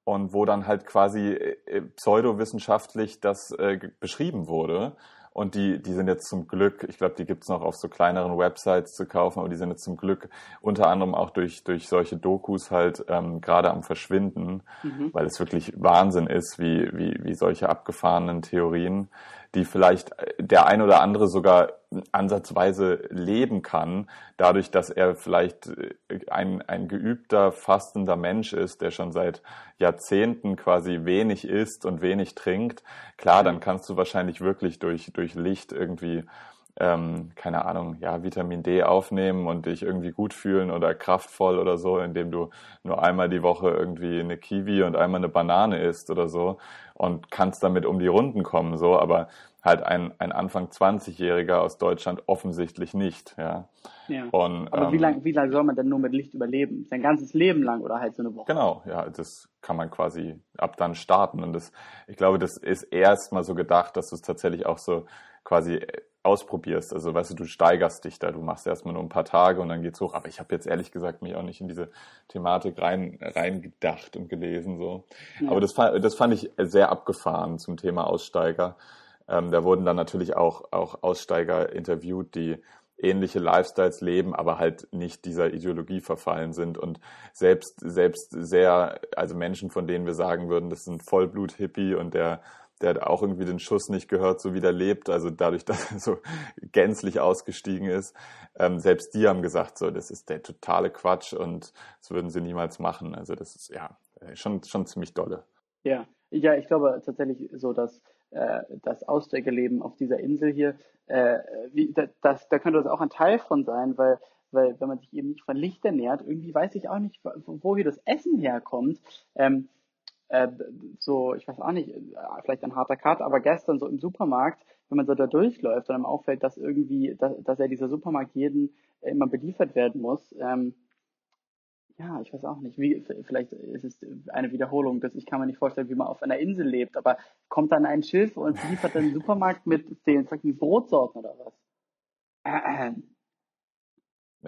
und wo dann halt quasi äh, pseudowissenschaftlich das äh, beschrieben wurde und die, die sind jetzt zum Glück, ich glaube, die gibt's noch auf so kleineren Websites zu kaufen, aber die sind jetzt zum Glück unter anderem auch durch, durch solche Dokus halt ähm, gerade am Verschwinden, mhm. weil es wirklich Wahnsinn ist, wie, wie, wie solche abgefahrenen Theorien die vielleicht der ein oder andere sogar ansatzweise leben kann, dadurch, dass er vielleicht äh, ein, ein geübter, fastender Mensch ist, der schon seit Jahrzehnten quasi wenig isst und wenig trinkt. Klar, dann kannst du wahrscheinlich wirklich durch, durch Licht irgendwie ähm, keine Ahnung, ja, Vitamin D aufnehmen und dich irgendwie gut fühlen oder kraftvoll oder so, indem du nur einmal die Woche irgendwie eine Kiwi und einmal eine Banane isst oder so und kannst damit um die Runden kommen, so, aber halt ein, ein Anfang 20-Jähriger aus Deutschland offensichtlich nicht, ja. ja. Und, aber ähm, wie lange wie lang soll man denn nur mit Licht überleben? Sein ganzes Leben lang oder halt so eine Woche? Genau, ja, das kann man quasi ab dann starten und das, ich glaube, das ist erst mal so gedacht, dass du es tatsächlich auch so quasi ausprobierst. Also weißt du, du steigerst dich da, du machst erstmal nur ein paar Tage und dann geht's hoch. Aber ich habe jetzt ehrlich gesagt mich auch nicht in diese Thematik rein reingedacht und gelesen so. Ja. Aber das, das fand ich sehr abgefahren zum Thema Aussteiger. Ähm, da wurden dann natürlich auch, auch Aussteiger interviewt, die ähnliche Lifestyles leben, aber halt nicht dieser Ideologie verfallen sind und selbst, selbst sehr, also Menschen, von denen wir sagen würden, das sind Vollblut-Hippie und der der hat auch irgendwie den Schuss nicht gehört, so wie der lebt, also dadurch, [LAUGHS] dass er so gänzlich ausgestiegen ist. Ähm, selbst die haben gesagt, so, das ist der totale Quatsch und das würden sie niemals machen. Also das ist ja schon, schon ziemlich dolle. Ja, ja, ich glaube tatsächlich so, dass äh, das Aussteigerleben auf dieser Insel hier, äh, wie, das, da könnte das auch ein Teil von sein, weil weil wenn man sich eben nicht von Licht ernährt, irgendwie weiß ich auch nicht, wo hier das Essen herkommt. Ähm, äh, so, ich weiß auch nicht, äh, vielleicht ein harter Cut, aber gestern so im Supermarkt, wenn man so da durchläuft und einem auffällt, dass irgendwie, dass, dass ja dieser Supermarkt jeden äh, immer beliefert werden muss, ähm, ja, ich weiß auch nicht, wie, vielleicht ist es eine Wiederholung, dass ich kann mir nicht vorstellen, wie man auf einer Insel lebt, aber kommt dann ein Schiff und liefert den Supermarkt mit den fucking Brotsorten oder was?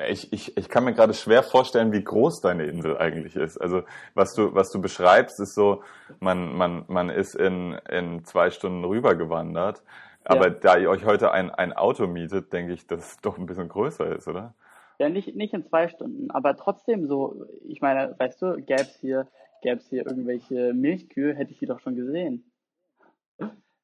Ich, ich, ich kann mir gerade schwer vorstellen, wie groß deine Insel eigentlich ist. Also was du, was du beschreibst, ist so, man, man, man ist in, in zwei Stunden rübergewandert. Aber ja. da ihr euch heute ein, ein Auto mietet, denke ich, dass es doch ein bisschen größer ist, oder? Ja, nicht, nicht in zwei Stunden, aber trotzdem so, ich meine, weißt du, gäbe es hier, gäb's hier irgendwelche Milchkühe, hätte ich die doch schon gesehen.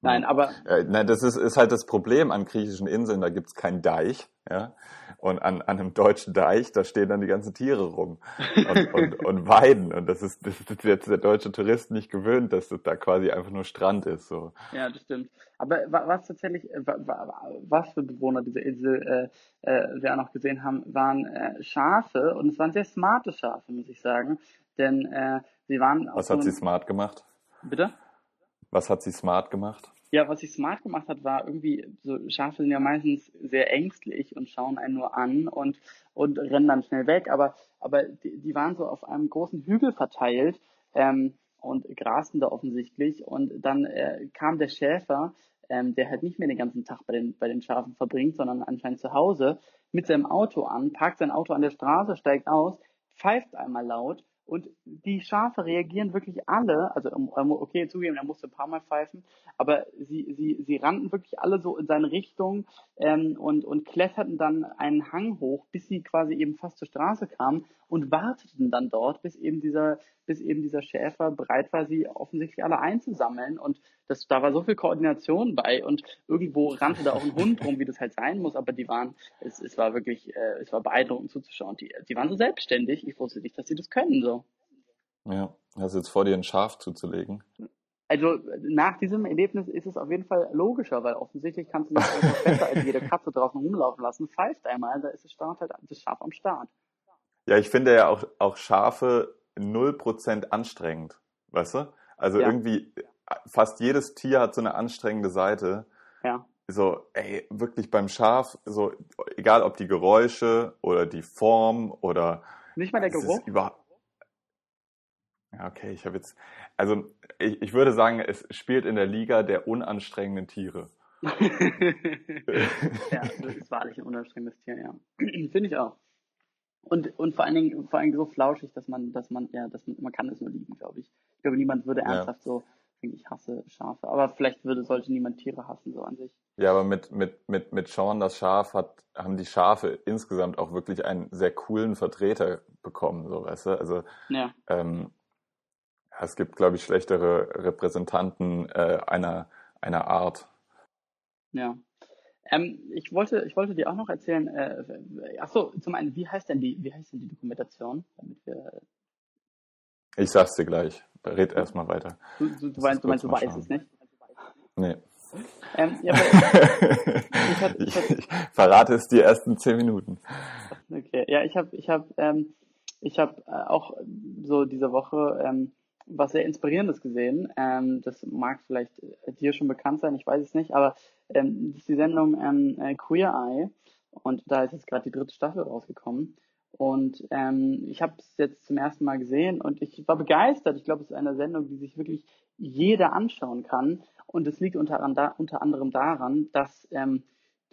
Nein, aber. Äh, nein, das ist, ist halt das Problem an griechischen Inseln, da gibt's keinen Deich, ja. Und an, an einem deutschen Deich, da stehen dann die ganzen Tiere rum und, und, [LAUGHS] und weiden. Und das ist, das ist jetzt der deutsche Tourist nicht gewöhnt, dass das da quasi einfach nur Strand ist. So. Ja, das stimmt. Aber was tatsächlich, was für Bewohner dieser Insel äh, äh, wir auch noch gesehen haben, waren äh, Schafe und es waren sehr smarte Schafe, muss ich sagen. Denn äh, sie waren. Was hat so sie smart gemacht? Bitte? Was hat sie smart gemacht? Ja, was sie smart gemacht hat, war irgendwie, so Schafe sind ja meistens sehr ängstlich und schauen einen nur an und, und rennen dann schnell weg, aber, aber die, die waren so auf einem großen Hügel verteilt ähm, und grasten da offensichtlich und dann äh, kam der Schäfer, ähm, der halt nicht mehr den ganzen Tag bei den, bei den Schafen verbringt, sondern anscheinend zu Hause, mit seinem Auto an, parkt sein Auto an der Straße, steigt aus, pfeift einmal laut und die Schafe reagieren wirklich alle, also okay, zugeben, er musste ein paar Mal pfeifen, aber sie, sie, sie rannten wirklich alle so in seine Richtung ähm, und, und kletterten dann einen Hang hoch, bis sie quasi eben fast zur Straße kamen und warteten dann dort, bis eben dieser, bis eben dieser Schäfer bereit war, sie offensichtlich alle einzusammeln. Und das, da war so viel Koordination bei und irgendwo rannte da auch ein Hund rum, wie das halt sein muss, aber die waren, es, es war wirklich, äh, es war beeindruckend zuzuschauen. Die, die waren so selbstständig, ich wusste nicht, dass sie das können so. Ja, hast du jetzt vor dir ein Schaf zuzulegen? Also nach diesem Erlebnis ist es auf jeden Fall logischer, weil offensichtlich kannst du nicht einfach besser als jede Katze draußen rumlaufen lassen. Pfeift einmal, da ist das, Start halt, das Schaf am Start. Ja, ich finde ja auch, auch Schafe 0% anstrengend, weißt du? Also ja. irgendwie, fast jedes Tier hat so eine anstrengende Seite. Ja. So, ey, wirklich beim Schaf, so, egal ob die Geräusche oder die Form oder. Nicht mal der Geruch? Ja, okay, ich habe jetzt, also ich, ich würde sagen, es spielt in der Liga der unanstrengenden Tiere. [LAUGHS] ja, das ist wahrlich ein unanstrengendes Tier, ja. [CLEARS THROAT] Finde ich auch. Und, und vor allen Dingen, vor allen Dingen so flauschig, dass man, dass man, ja, dass man, man kann es nur lieben, glaube ich. Ich glaube, niemand würde ernsthaft ja. so, ich hasse Schafe. Aber vielleicht würde, sollte niemand Tiere hassen, so an sich. Ja, aber mit, mit, mit, mit Sean, das Schaf, hat, haben die Schafe insgesamt auch wirklich einen sehr coolen Vertreter bekommen, so, weißt du? Also, ja. ähm, es gibt, glaube ich, schlechtere Repräsentanten äh, einer, einer Art. Ja. Ähm, ich wollte, ich wollte dir auch noch erzählen, äh, ach so, zum einen, wie heißt denn die, wie heißt denn die Dokumentation, damit wir ich sag's dir gleich. Red erstmal weiter. Du, du, du meinst, du, meinst, du weißt es nicht? Nee. Ähm, ja, ich, hab, ich, hab, [LAUGHS] ich, verrate es die ersten zehn Minuten. Okay, ja, ich habe ich hab, ähm, ich hab, äh, auch so diese Woche ähm, was sehr Inspirierendes gesehen. Ähm, das mag vielleicht dir schon bekannt sein, ich weiß es nicht, aber ähm, das ist die Sendung ähm, äh, Queer Eye und da ist jetzt gerade die dritte Staffel rausgekommen. Und ähm, ich habe es jetzt zum ersten Mal gesehen und ich war begeistert. Ich glaube, es ist eine Sendung, die sich wirklich jeder anschauen kann. Und es liegt unter, unter anderem daran, dass ähm,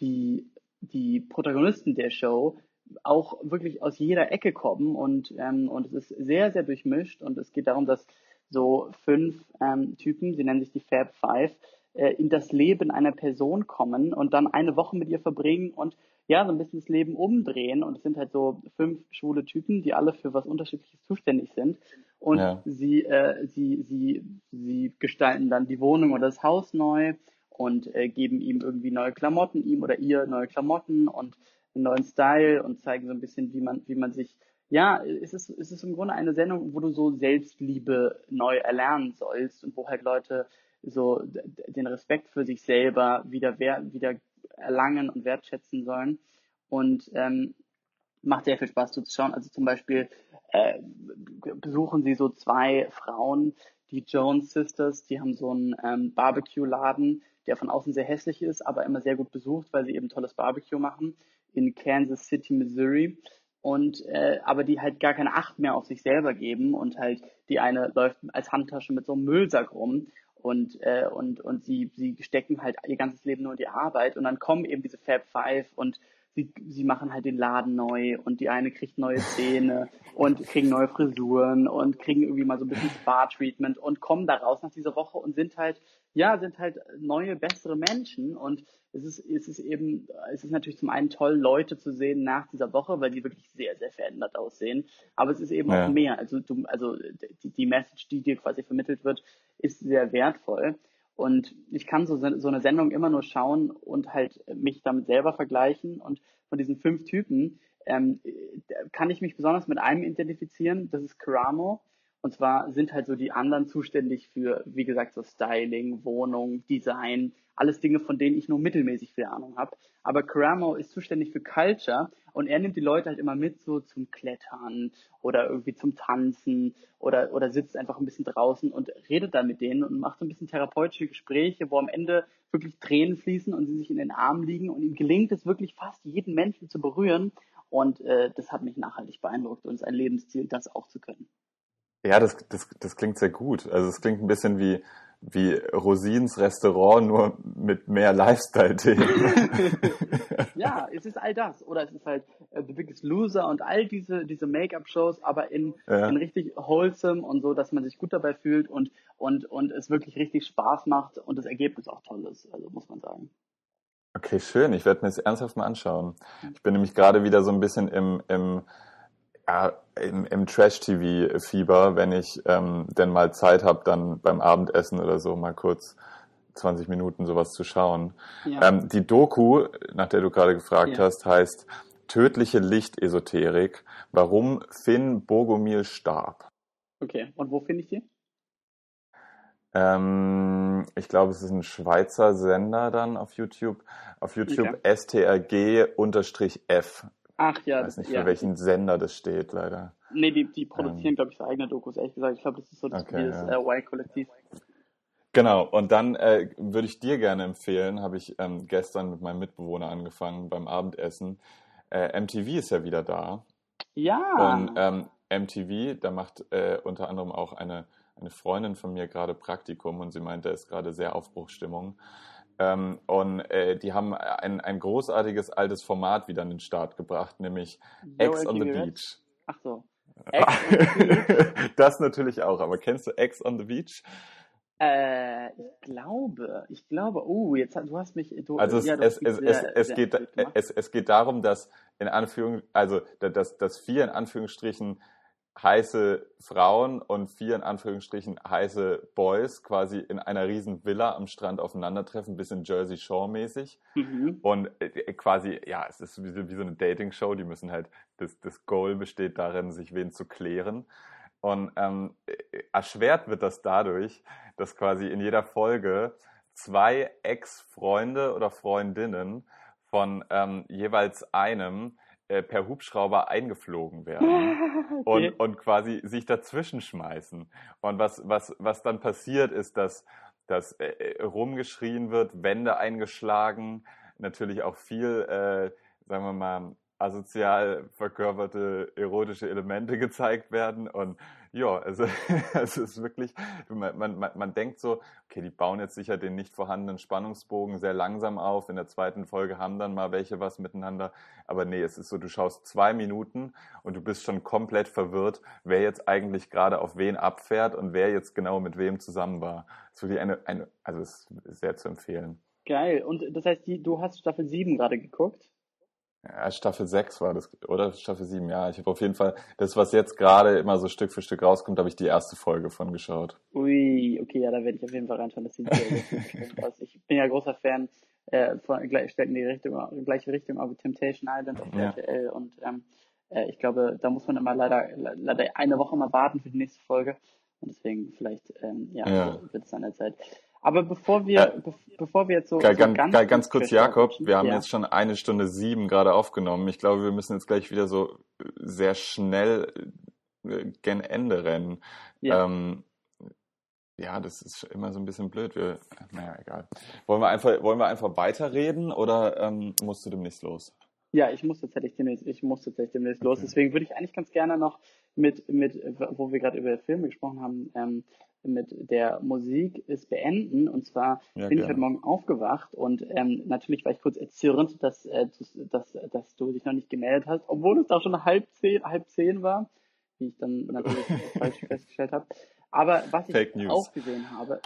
die, die Protagonisten der Show auch wirklich aus jeder Ecke kommen und, ähm, und es ist sehr, sehr durchmischt und es geht darum, dass so fünf ähm, Typen, sie nennen sich die Fab Five, äh, in das Leben einer Person kommen und dann eine Woche mit ihr verbringen und ja, so ein bisschen das Leben umdrehen. Und es sind halt so fünf schwule Typen, die alle für was Unterschiedliches zuständig sind. Und ja. sie, äh, sie, sie, sie gestalten dann die Wohnung oder das Haus neu und äh, geben ihm irgendwie neue Klamotten, ihm oder ihr neue Klamotten und einen neuen Style und zeigen so ein bisschen, wie man, wie man sich, ja, es ist, es ist im Grunde eine Sendung, wo du so Selbstliebe neu erlernen sollst und wo halt Leute so den Respekt für sich selber wieder, wieder erlangen und wertschätzen sollen. Und ähm, macht sehr viel Spaß zuzuschauen. Also zum Beispiel äh, besuchen sie so zwei Frauen, die Jones Sisters, die haben so einen ähm, Barbecue-Laden, der von außen sehr hässlich ist, aber immer sehr gut besucht, weil sie eben tolles Barbecue machen in Kansas City, Missouri. Und äh, aber die halt gar keine Acht mehr auf sich selber geben und halt die eine läuft als Handtasche mit so einem Müllsack rum und äh, und und sie sie stecken halt ihr ganzes Leben nur in die Arbeit und dann kommen eben diese Fab Five und sie sie machen halt den Laden neu und die eine kriegt neue Zähne und kriegen neue Frisuren und kriegen irgendwie mal so ein bisschen Spa Treatment und kommen da raus nach dieser Woche und sind halt ja, sind halt neue, bessere Menschen und es ist, es ist eben, es ist natürlich zum einen toll, Leute zu sehen nach dieser Woche, weil die wirklich sehr, sehr verändert aussehen. Aber es ist eben ja. auch mehr. Also du, also die, die Message, die dir quasi vermittelt wird, ist sehr wertvoll. Und ich kann so, so eine Sendung immer nur schauen und halt mich damit selber vergleichen. Und von diesen fünf Typen ähm, kann ich mich besonders mit einem identifizieren, das ist Karamo. Und zwar sind halt so die anderen zuständig für, wie gesagt, so Styling, Wohnung, Design, alles Dinge, von denen ich nur mittelmäßig viel Ahnung habe. Aber Karamo ist zuständig für Culture und er nimmt die Leute halt immer mit so zum Klettern oder irgendwie zum Tanzen oder, oder sitzt einfach ein bisschen draußen und redet dann mit denen und macht so ein bisschen therapeutische Gespräche, wo am Ende wirklich Tränen fließen und sie sich in den Armen liegen und ihm gelingt es wirklich fast jeden Menschen zu berühren. Und äh, das hat mich nachhaltig beeindruckt und ist ein Lebensziel, das auch zu können. Ja, das, das, das klingt sehr gut. Also es klingt ein bisschen wie, wie Rosins Restaurant, nur mit mehr Lifestyle-Themen. [LAUGHS] ja, es ist all das. Oder es ist halt uh, The Biggest Loser und all diese, diese Make-up-Shows, aber in, ja. in richtig wholesome und so, dass man sich gut dabei fühlt und, und, und es wirklich richtig Spaß macht und das Ergebnis auch toll ist, also muss man sagen. Okay, schön. Ich werde mir das ernsthaft mal anschauen. Ich bin nämlich gerade wieder so ein bisschen im, im ja, im, im Trash-TV-Fieber, wenn ich ähm, denn mal Zeit habe, dann beim Abendessen oder so mal kurz 20 Minuten sowas zu schauen. Ja. Ähm, die Doku, nach der du gerade gefragt ja. hast, heißt Tödliche Lichtesoterik, warum Finn Bogomil starb. Okay, und wo finde ich die? Ähm, ich glaube, es ist ein Schweizer Sender dann auf YouTube. Auf YouTube okay. strg-f. Ach ja. Ich weiß nicht, für ja. welchen Sender das steht, leider. Nee, die, die produzieren, ähm, glaube ich, so eigene Dokus, ehrlich gesagt. Ich glaube, das ist so das, okay, das ja. äh, Y-Kollektiv. Genau, und dann äh, würde ich dir gerne empfehlen, habe ich ähm, gestern mit meinem Mitbewohner angefangen beim Abendessen. Äh, MTV ist ja wieder da. Ja. Und ähm, MTV, da macht äh, unter anderem auch eine, eine Freundin von mir gerade Praktikum und sie meint, da ist gerade sehr Aufbruchsstimmung. Ähm, und äh, die haben ein, ein großartiges altes Format wieder an den Start gebracht, nämlich X [LAUGHS] on the Beach. Ach so. das natürlich auch, aber kennst du X on the Beach? Äh, ich glaube, ich glaube, oh, jetzt du hast mich. Du, also es, ja, es, es, sehr, es, geht, es, es geht darum, dass in Anführung, also dass, dass vier in Anführungsstrichen heiße Frauen und vier in Anführungsstrichen heiße Boys quasi in einer riesen Villa am Strand aufeinandertreffen, bisschen Jersey Shore mäßig. Mhm. Und äh, quasi, ja, es ist wie, wie so eine Dating-Show, die müssen halt, das, das Goal besteht darin, sich wen zu klären. Und ähm, erschwert wird das dadurch, dass quasi in jeder Folge zwei Ex-Freunde oder Freundinnen von ähm, jeweils einem äh, per Hubschrauber eingeflogen werden [LAUGHS] okay. und, und quasi sich dazwischen schmeißen. Und was, was, was dann passiert ist, dass, dass äh, äh, rumgeschrien wird, Wände eingeschlagen, natürlich auch viel, äh, sagen wir mal, asozial verkörperte erotische Elemente [LAUGHS] gezeigt werden und ja, also [LAUGHS] es ist wirklich, man, man, man denkt so, okay, die bauen jetzt sicher den nicht vorhandenen Spannungsbogen sehr langsam auf. In der zweiten Folge haben dann mal welche was miteinander. Aber nee, es ist so, du schaust zwei Minuten und du bist schon komplett verwirrt, wer jetzt eigentlich gerade auf wen abfährt und wer jetzt genau mit wem zusammen war. Das ist wirklich eine, eine also es ist sehr zu empfehlen. Geil. Und das heißt, die, du hast Staffel 7 gerade geguckt? Ja, Staffel 6 war das, oder Staffel 7, ja. Ich habe auf jeden Fall, das, was jetzt gerade immer so Stück für Stück rauskommt, habe ich die erste Folge von geschaut. Ui, okay, ja, da werde ich auf jeden Fall reinschauen. Das sieht sehr, sehr aus. Ich bin ja großer Fan äh, von gleich in die Richtung, gleiche Richtung auf Temptation Island auf ja. RTL und ähm, äh, ich glaube, da muss man immer leider, leider eine Woche mal warten für die nächste Folge. Und deswegen vielleicht, ähm, ja, ja. wird es an der Zeit. Aber bevor wir, äh, be bevor wir jetzt so, ganz, so ganz, ganz kurz, Jakob, wir haben ja. jetzt schon eine Stunde sieben gerade aufgenommen. Ich glaube, wir müssen jetzt gleich wieder so sehr schnell äh, gen Ende rennen. Ja. Ähm, ja, das ist immer so ein bisschen blöd. Wir, naja, egal. Wollen wir einfach, wollen wir einfach weiterreden oder ähm, musst du demnächst los? Ja, ich muss tatsächlich demnächst, ich muss tatsächlich demnächst okay. los. Deswegen würde ich eigentlich ganz gerne noch mit, mit, wo wir gerade über Filme gesprochen haben, ähm, mit der Musik ist beenden. Und zwar ja, bin gerne. ich heute Morgen aufgewacht und ähm, natürlich war ich kurz erzürnt, dass, äh, dass, dass du dich noch nicht gemeldet hast, obwohl es da schon halb zehn, halb zehn war, wie ich dann natürlich [LAUGHS] falsch festgestellt habe. Aber was Fake ich News. auch gesehen habe,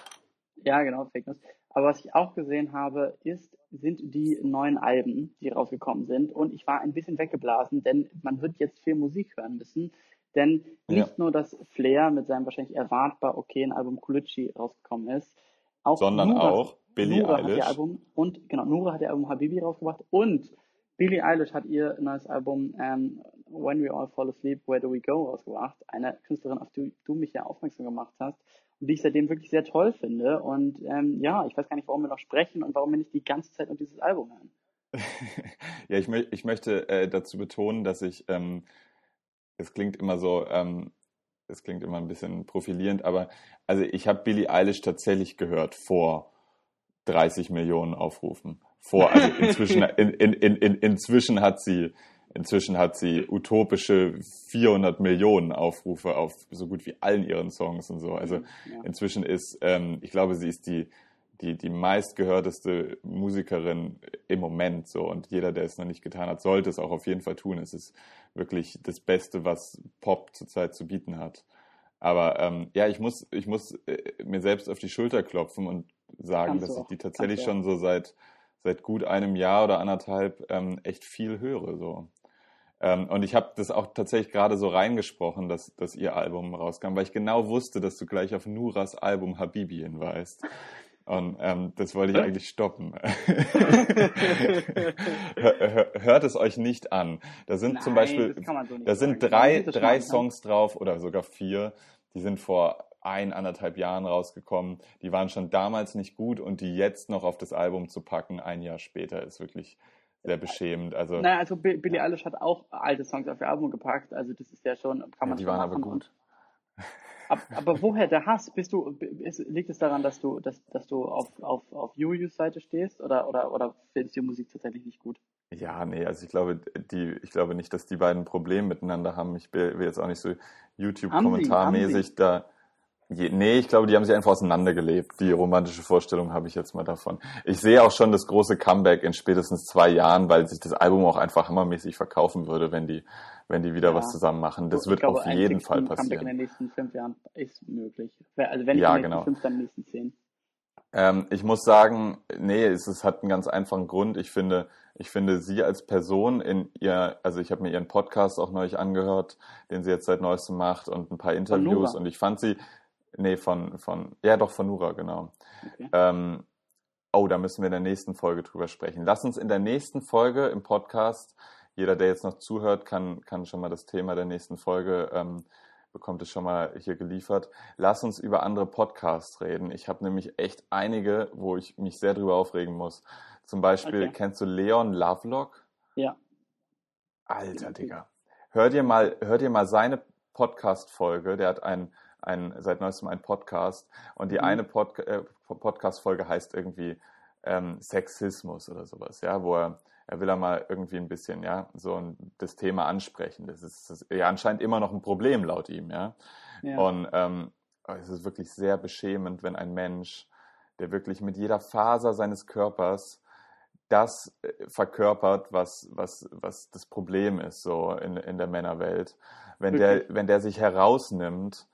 ja genau, Fake News. Aber was ich auch gesehen habe, ist, sind die neuen Alben, die rausgekommen sind. Und ich war ein bisschen weggeblasen, denn man wird jetzt viel Musik hören müssen. Denn nicht ja. nur, dass Flair mit seinem wahrscheinlich erwartbar okayen Album Colucci rausgekommen ist, auch sondern Nura, auch Billie Nura Eilish. Hat ihr Album, und genau, Nura hat ihr Album Habibi rausgebracht und Billie Eilish hat ihr neues Album ähm, When We All Fall Asleep, Where Do We Go rausgebracht. Eine Künstlerin, auf die du mich ja aufmerksam gemacht hast und die ich seitdem wirklich sehr toll finde. Und ähm, ja, ich weiß gar nicht, warum wir noch sprechen und warum wir nicht die ganze Zeit nur dieses Album hören. [LAUGHS] ja, ich, mö ich möchte äh, dazu betonen, dass ich, ähm, es klingt immer so, ähm, es klingt immer ein bisschen profilierend, aber also ich habe Billie Eilish tatsächlich gehört vor 30 Millionen Aufrufen. Vor, also inzwischen, [LAUGHS] in, in, in, in, inzwischen hat sie, inzwischen hat sie utopische 400 Millionen Aufrufe auf so gut wie allen ihren Songs und so. Also ja. inzwischen ist, ähm, ich glaube, sie ist die, die, die meistgehörteste Musikerin im Moment so. Und jeder, der es noch nicht getan hat, sollte es auch auf jeden Fall tun. Es ist wirklich das Beste, was Pop zurzeit zu bieten hat. Aber ähm, ja, ich muss, ich muss äh, mir selbst auf die Schulter klopfen und sagen, Kannst dass ich die tatsächlich schon so seit, seit gut einem Jahr oder anderthalb ähm, echt viel höre. So. Ähm, und ich habe das auch tatsächlich gerade so reingesprochen, dass, dass ihr Album rauskam, weil ich genau wusste, dass du gleich auf Nuras Album Habibi hinweist. Und ähm, das wollte ich eigentlich stoppen. [LAUGHS] Hört es euch nicht an. Da sind Nein, zum Beispiel, so da sind drei, drei Songs drauf oder sogar vier, die sind vor ein, anderthalb Jahren rausgekommen. Die waren schon damals nicht gut und die jetzt noch auf das Album zu packen, ein Jahr später, ist wirklich sehr beschämend. Also, naja, also Billie Eilish hat auch alte Songs auf ihr Album gepackt, also das ist ja schon, kann man ja, Die waren aber gut. Aber, aber woher der Hass? Bist du, liegt es daran, dass du, dass, dass du auf, auf, auf Julius Seite stehst oder, oder, oder findest du die Musik tatsächlich nicht gut? Ja, nee, also ich glaube, die, ich glaube nicht, dass die beiden Probleme miteinander haben. Ich will jetzt auch nicht so YouTube-kommentarmäßig da. Je, nee, ich glaube, die haben sich einfach auseinandergelebt. Die romantische Vorstellung habe ich jetzt mal davon. Ich sehe auch schon das große Comeback in spätestens zwei Jahren, weil sich das Album auch einfach hammermäßig verkaufen würde, wenn die, wenn die wieder ja. was zusammen machen. Das ich wird glaube, auf jeden Fall passieren. Comeback in den nächsten fünf Jahren ist möglich. Also wenn nicht ja, in den genau. fünf, dann in den nächsten zehn. Ähm, ich muss sagen, nee, es, es hat einen ganz einfachen Grund. Ich finde, ich finde sie als Person in ihr, also ich habe mir ihren Podcast auch neulich angehört, den sie jetzt seit neuestem macht und ein paar Interviews und ich fand sie, nee, von, von, ja doch, von Nura, genau. Okay. Ähm, oh, da müssen wir in der nächsten Folge drüber sprechen. Lass uns in der nächsten Folge im Podcast, jeder, der jetzt noch zuhört, kann, kann schon mal das Thema der nächsten Folge ähm, bekommt es schon mal hier geliefert. Lass uns über andere Podcasts reden. Ich habe nämlich echt einige, wo ich mich sehr drüber aufregen muss. Zum Beispiel, okay. kennst du Leon Lovelock? Ja. Alter, Digga. Hör dir mal, hör dir mal seine Podcast-Folge. Der hat ein, ein, seit neuestem einen Podcast. Und die mhm. eine Pod, äh, Podcast-Folge heißt irgendwie ähm, Sexismus oder sowas, ja, wo er er will ja mal irgendwie ein bisschen, ja, so ein, das Thema ansprechen. Das ist, das ist ja anscheinend immer noch ein Problem laut ihm, ja. ja. Und ähm, es ist wirklich sehr beschämend, wenn ein Mensch, der wirklich mit jeder Faser seines Körpers das äh, verkörpert, was, was, was das Problem ist, so in, in der Männerwelt. Wenn der, wenn der sich herausnimmt,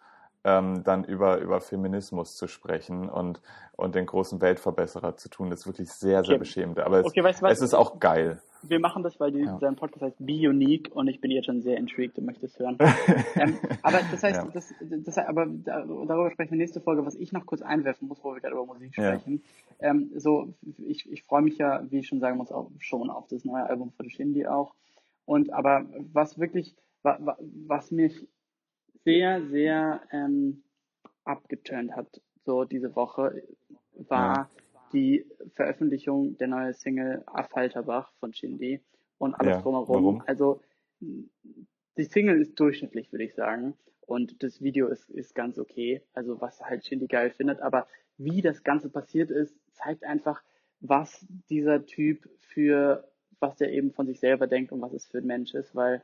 ähm, dann über, über Feminismus zu sprechen und, und den großen Weltverbesserer zu tun. Das ist wirklich sehr, sehr okay. beschämend. Aber es, okay, weißt, es ist auch geil. Wir machen das, weil die, ja. dein Podcast heißt Be Unique und ich bin jetzt schon sehr intrigued und möchte es hören. [LAUGHS] ähm, aber das heißt, ja. das, das, aber darüber sprechen wir nächste Folge, was ich noch kurz einwerfen muss, wo wir gerade über Musik sprechen. Ja. Ähm, so, ich, ich freue mich ja, wie ich schon sagen muss, auch schon auf das neue Album von Shindy auch. Und aber was wirklich, was mich sehr, sehr ähm, abgeturnt hat, so diese Woche, war ja. die Veröffentlichung der neuen Single Affalterbach von Shindy und alles ja, drumherum. Warum? Also die Single ist durchschnittlich, würde ich sagen. Und das Video ist, ist ganz okay, also was halt Shindy geil findet. Aber wie das Ganze passiert ist, zeigt einfach, was dieser Typ für, was der eben von sich selber denkt und was es für ein Mensch ist, weil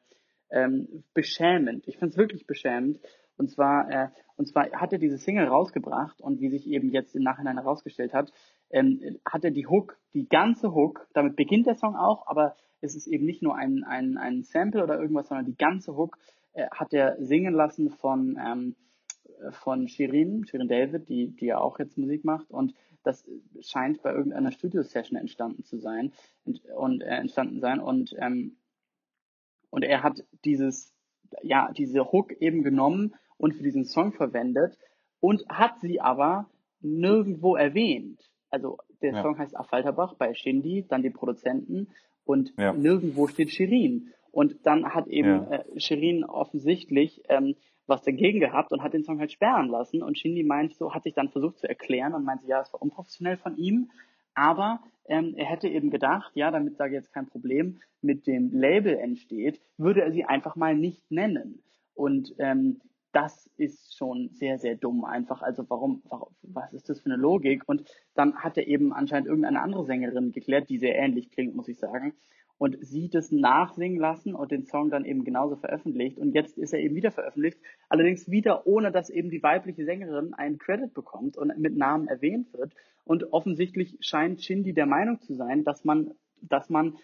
ähm, beschämend. Ich finde es wirklich beschämend. Und zwar, äh, und zwar hat er diese Single rausgebracht und wie sich eben jetzt im Nachhinein herausgestellt hat, ähm, hat er die Hook, die ganze Hook, damit beginnt der Song auch, aber es ist eben nicht nur ein, ein, ein Sample oder irgendwas, sondern die ganze Hook äh, hat er singen lassen von, ähm, von Shirin, Shirin David, die, die ja auch jetzt Musik macht und das scheint bei irgendeiner Studio-Session entstanden zu sein und, und äh, entstanden sein und ähm, und er hat dieses, ja, diese Hook eben genommen und für diesen Song verwendet und hat sie aber nirgendwo erwähnt. Also der ja. Song heißt Affalterbach bei Shindy, dann die Produzenten und ja. nirgendwo steht Shirin. Und dann hat eben ja. äh, Shirin offensichtlich ähm, was dagegen gehabt und hat den Song halt sperren lassen. Und Shindy meint so, hat sich dann versucht zu erklären und meinte, ja, es war unprofessionell von ihm. Aber ähm, er hätte eben gedacht, ja, damit da jetzt kein Problem mit dem Label entsteht, würde er sie einfach mal nicht nennen. Und ähm, das ist schon sehr, sehr dumm einfach. Also warum, warum, was ist das für eine Logik? Und dann hat er eben anscheinend irgendeine andere Sängerin geklärt, die sehr ähnlich klingt, muss ich sagen. Und sie das nachsingen lassen und den Song dann eben genauso veröffentlicht. Und jetzt ist er eben wieder veröffentlicht. Allerdings wieder ohne, dass eben die weibliche Sängerin einen Credit bekommt und mit Namen erwähnt wird. Und offensichtlich scheint Shindy der Meinung zu sein, dass man, dass man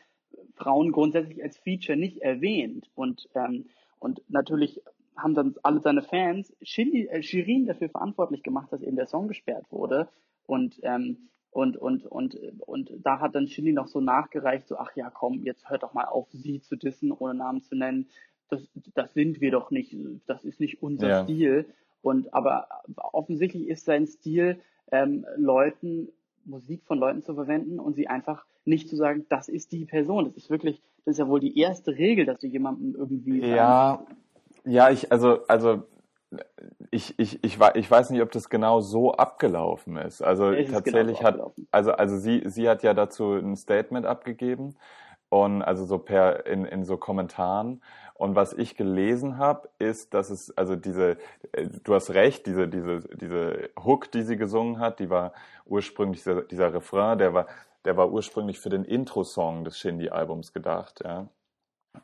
Frauen grundsätzlich als Feature nicht erwähnt. Und, ähm, und natürlich haben dann alle seine Fans Shindy, äh, Shirin dafür verantwortlich gemacht, dass eben der Song gesperrt wurde. Und, ähm, und, und, und, und da hat dann Shindy noch so nachgereicht, so, ach ja, komm, jetzt hört doch mal auf, sie zu dissen, ohne Namen zu nennen. Das, das sind wir doch nicht, das ist nicht unser ja. Stil. Und aber offensichtlich ist sein Stil, ähm, Leuten, Musik von Leuten zu verwenden und sie einfach nicht zu sagen, das ist die Person. Das ist wirklich, das ist ja wohl die erste Regel, dass du jemandem irgendwie. Ja, ja, ich, also, also ich, ich, ich, ich weiß nicht, ob das genau so abgelaufen ist. Also ist tatsächlich genau so hat, also, also sie, sie hat ja dazu ein Statement abgegeben und also so per in, in so Kommentaren. Und was ich gelesen habe, ist, dass es also diese, äh, du hast recht, diese diese diese Hook, die sie gesungen hat, die war ursprünglich dieser, dieser Refrain, der war der war ursprünglich für den Intro-Song des Shindy-Albums gedacht, ja.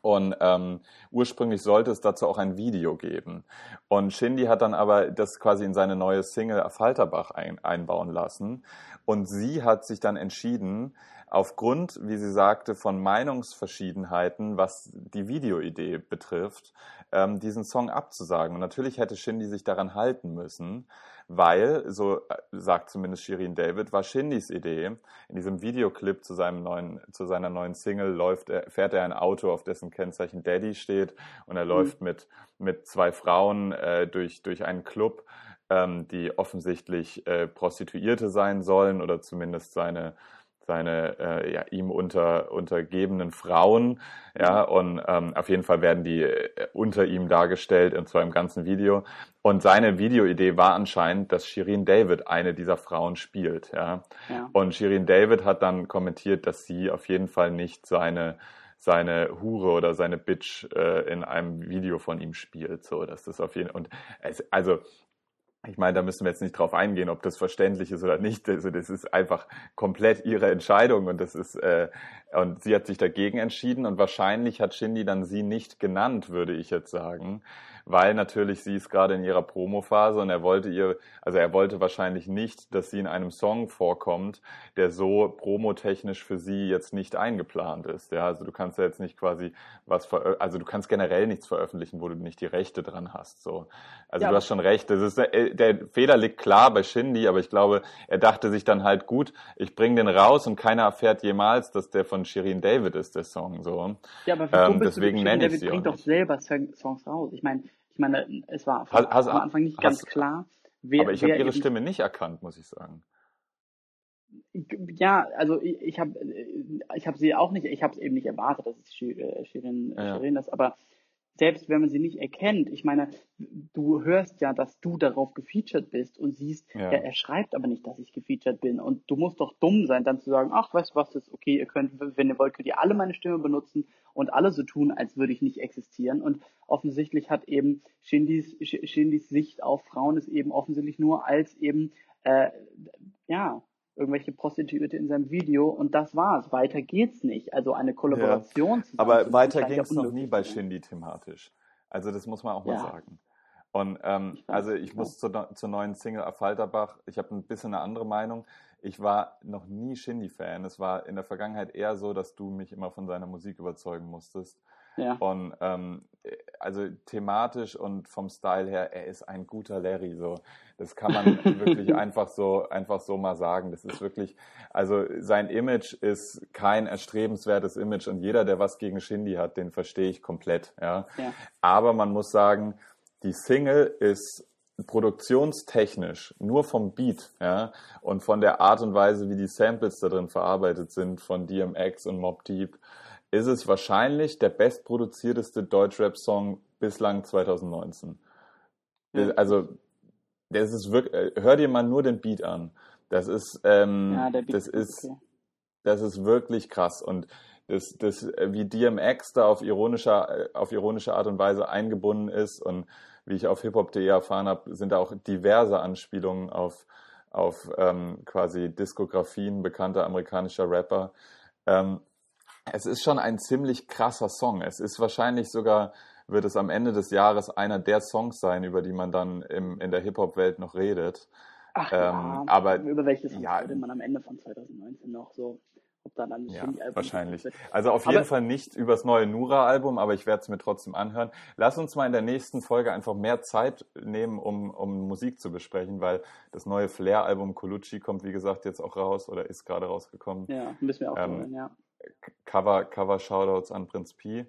Und ähm, ursprünglich sollte es dazu auch ein Video geben. Und Shindy hat dann aber das quasi in seine neue Single Falterbach ein, einbauen lassen. Und sie hat sich dann entschieden, aufgrund, wie sie sagte, von Meinungsverschiedenheiten, was die Videoidee betrifft, ähm, diesen Song abzusagen. Und natürlich hätte Shindy sich daran halten müssen, weil, so äh, sagt zumindest Shirin David, war Shindys Idee. In diesem Videoclip zu seinem neuen, zu seiner neuen Single läuft er, fährt er ein Auto, auf dessen Kennzeichen Daddy steht, und er mhm. läuft mit, mit zwei Frauen äh, durch, durch einen Club, ähm, die offensichtlich äh, Prostituierte sein sollen oder zumindest seine seine äh, ja, ihm unter, untergebenen Frauen. Ja, und ähm, auf jeden Fall werden die äh, unter ihm dargestellt, und zwar im ganzen Video. Und seine Videoidee war anscheinend, dass Shirin David eine dieser Frauen spielt. Ja. ja. Und Shirin David hat dann kommentiert, dass sie auf jeden Fall nicht seine seine Hure oder seine Bitch äh, in einem Video von ihm spielt. So, dass das auf jeden und es, also ich meine, da müssen wir jetzt nicht drauf eingehen, ob das verständlich ist oder nicht. Also das ist einfach komplett ihre Entscheidung und das ist äh, und sie hat sich dagegen entschieden und wahrscheinlich hat Shindy dann sie nicht genannt, würde ich jetzt sagen, weil natürlich sie ist gerade in ihrer Promophase und er wollte ihr, also er wollte wahrscheinlich nicht, dass sie in einem Song vorkommt, der so promotechnisch für sie jetzt nicht eingeplant ist. Ja, also du kannst ja jetzt nicht quasi was, also du kannst generell nichts veröffentlichen, wo du nicht die Rechte dran hast. So, also ja. du hast schon recht. Das ist äh, der Fehler liegt klar bei Shindy, aber ich glaube, er dachte sich dann halt gut, ich bringe den raus und keiner erfährt jemals, dass der von Shirin David ist, der Song so. Ja, aber ähm, deswegen nenne ich sie bringt doch selber Songs raus. Ich meine, ich meine, es war von, hast, am Anfang nicht ganz klar, wer. Aber ich habe ihre Stimme nicht erkannt, muss ich sagen. Ja, also ich, ich habe ich hab sie auch nicht, ich habe es eben nicht erwartet, dass es Shirin, Shirin, ja. Ist, aber selbst wenn man sie nicht erkennt, ich meine, du hörst ja, dass du darauf gefeatured bist und siehst, ja. er, er schreibt aber nicht, dass ich gefeatured bin. Und du musst doch dumm sein, dann zu sagen, ach, weißt du was, ist okay, ihr könnt, wenn ihr wollt, könnt ihr alle meine Stimme benutzen und alle so tun, als würde ich nicht existieren. Und offensichtlich hat eben Shindys, Shindys Sicht auf Frauen ist eben offensichtlich nur als eben, äh, ja, irgendwelche Prostituierte in seinem Video und das war's. Weiter geht's nicht. Also eine Kollaboration. Ja. Aber weiter ging es noch nie bei Shindy thematisch. Also das muss man auch mal ja. sagen. Und ähm, ich also ich muss zur, zur neuen Single Affalterbach, ich habe ein bisschen eine andere Meinung. Ich war noch nie Shindy-Fan. Es war in der Vergangenheit eher so, dass du mich immer von seiner Musik überzeugen musstest. Ja. Und ähm, also thematisch und vom Style her, er ist ein guter Larry. So, das kann man [LAUGHS] wirklich einfach so einfach so mal sagen. Das ist wirklich, also sein Image ist kein erstrebenswertes Image und jeder, der was gegen Shindy hat, den verstehe ich komplett. Ja. ja. Aber man muss sagen, die Single ist produktionstechnisch, nur vom Beat, ja, und von der Art und Weise, wie die Samples da drin verarbeitet sind von DMX und Mob Deep, ist es wahrscheinlich der bestproduzierteste Deutschrap-Song bislang 2019. Ja. Also, das ist wirklich, äh, hör dir mal nur den Beat an. Das ist, ähm, ja, das ist, okay. das ist wirklich krass und das, das, wie DMX da auf ironischer, äh, auf ironische Art und Weise eingebunden ist und wie ich auf hiphop.de erfahren habe, sind da auch diverse Anspielungen auf, auf ähm, quasi Diskografien bekannter amerikanischer Rapper. Ähm, es ist schon ein ziemlich krasser Song. Es ist wahrscheinlich sogar, wird es am Ende des Jahres einer der Songs sein, über die man dann im, in der Hip-Hop-Welt noch redet. Ach, ähm, ja. aber über welches ja, würde man am Ende von 2019 noch so ob da dann ja, wahrscheinlich. Also auf jeden Fall nicht übers neue Nura-Album, aber ich werde es mir trotzdem anhören. Lass uns mal in der nächsten Folge einfach mehr Zeit nehmen, um, um Musik zu besprechen, weil das neue Flair-Album Colucci kommt, wie gesagt, jetzt auch raus oder ist gerade rausgekommen. Ja, müssen wir auch ähm, hören, ja. Cover, Cover Shoutouts an Prinz P.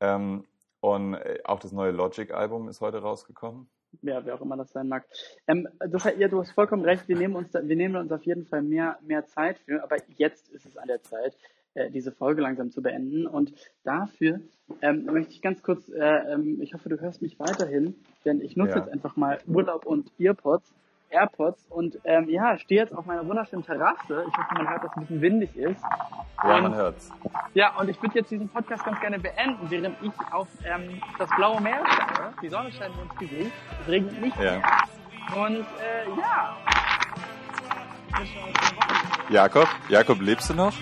Ähm, und äh, auch das neue Logic-Album ist heute rausgekommen. Ja, wer auch immer das sein mag. Ähm, das, ja, du hast vollkommen recht, wir nehmen uns, da, wir nehmen uns auf jeden Fall mehr, mehr Zeit für, aber jetzt ist es an der Zeit, äh, diese Folge langsam zu beenden. Und dafür ähm, möchte ich ganz kurz, äh, ähm, ich hoffe, du hörst mich weiterhin, denn ich nutze ja. jetzt einfach mal Urlaub und Earpods AirPods und ähm, ja, stehe jetzt auf meiner wunderschönen Terrasse. Ich hoffe, man hört, dass es ein bisschen windig ist. Ja, und, man hört's. Ja, und ich würde jetzt diesen Podcast ganz gerne beenden, während ich auf ähm, das blaue Meer schaue. Die Sonne scheint ins Gesicht. Es regnet nicht ja. mehr. Und äh, ja. Jakob, Jakob, lebst du noch?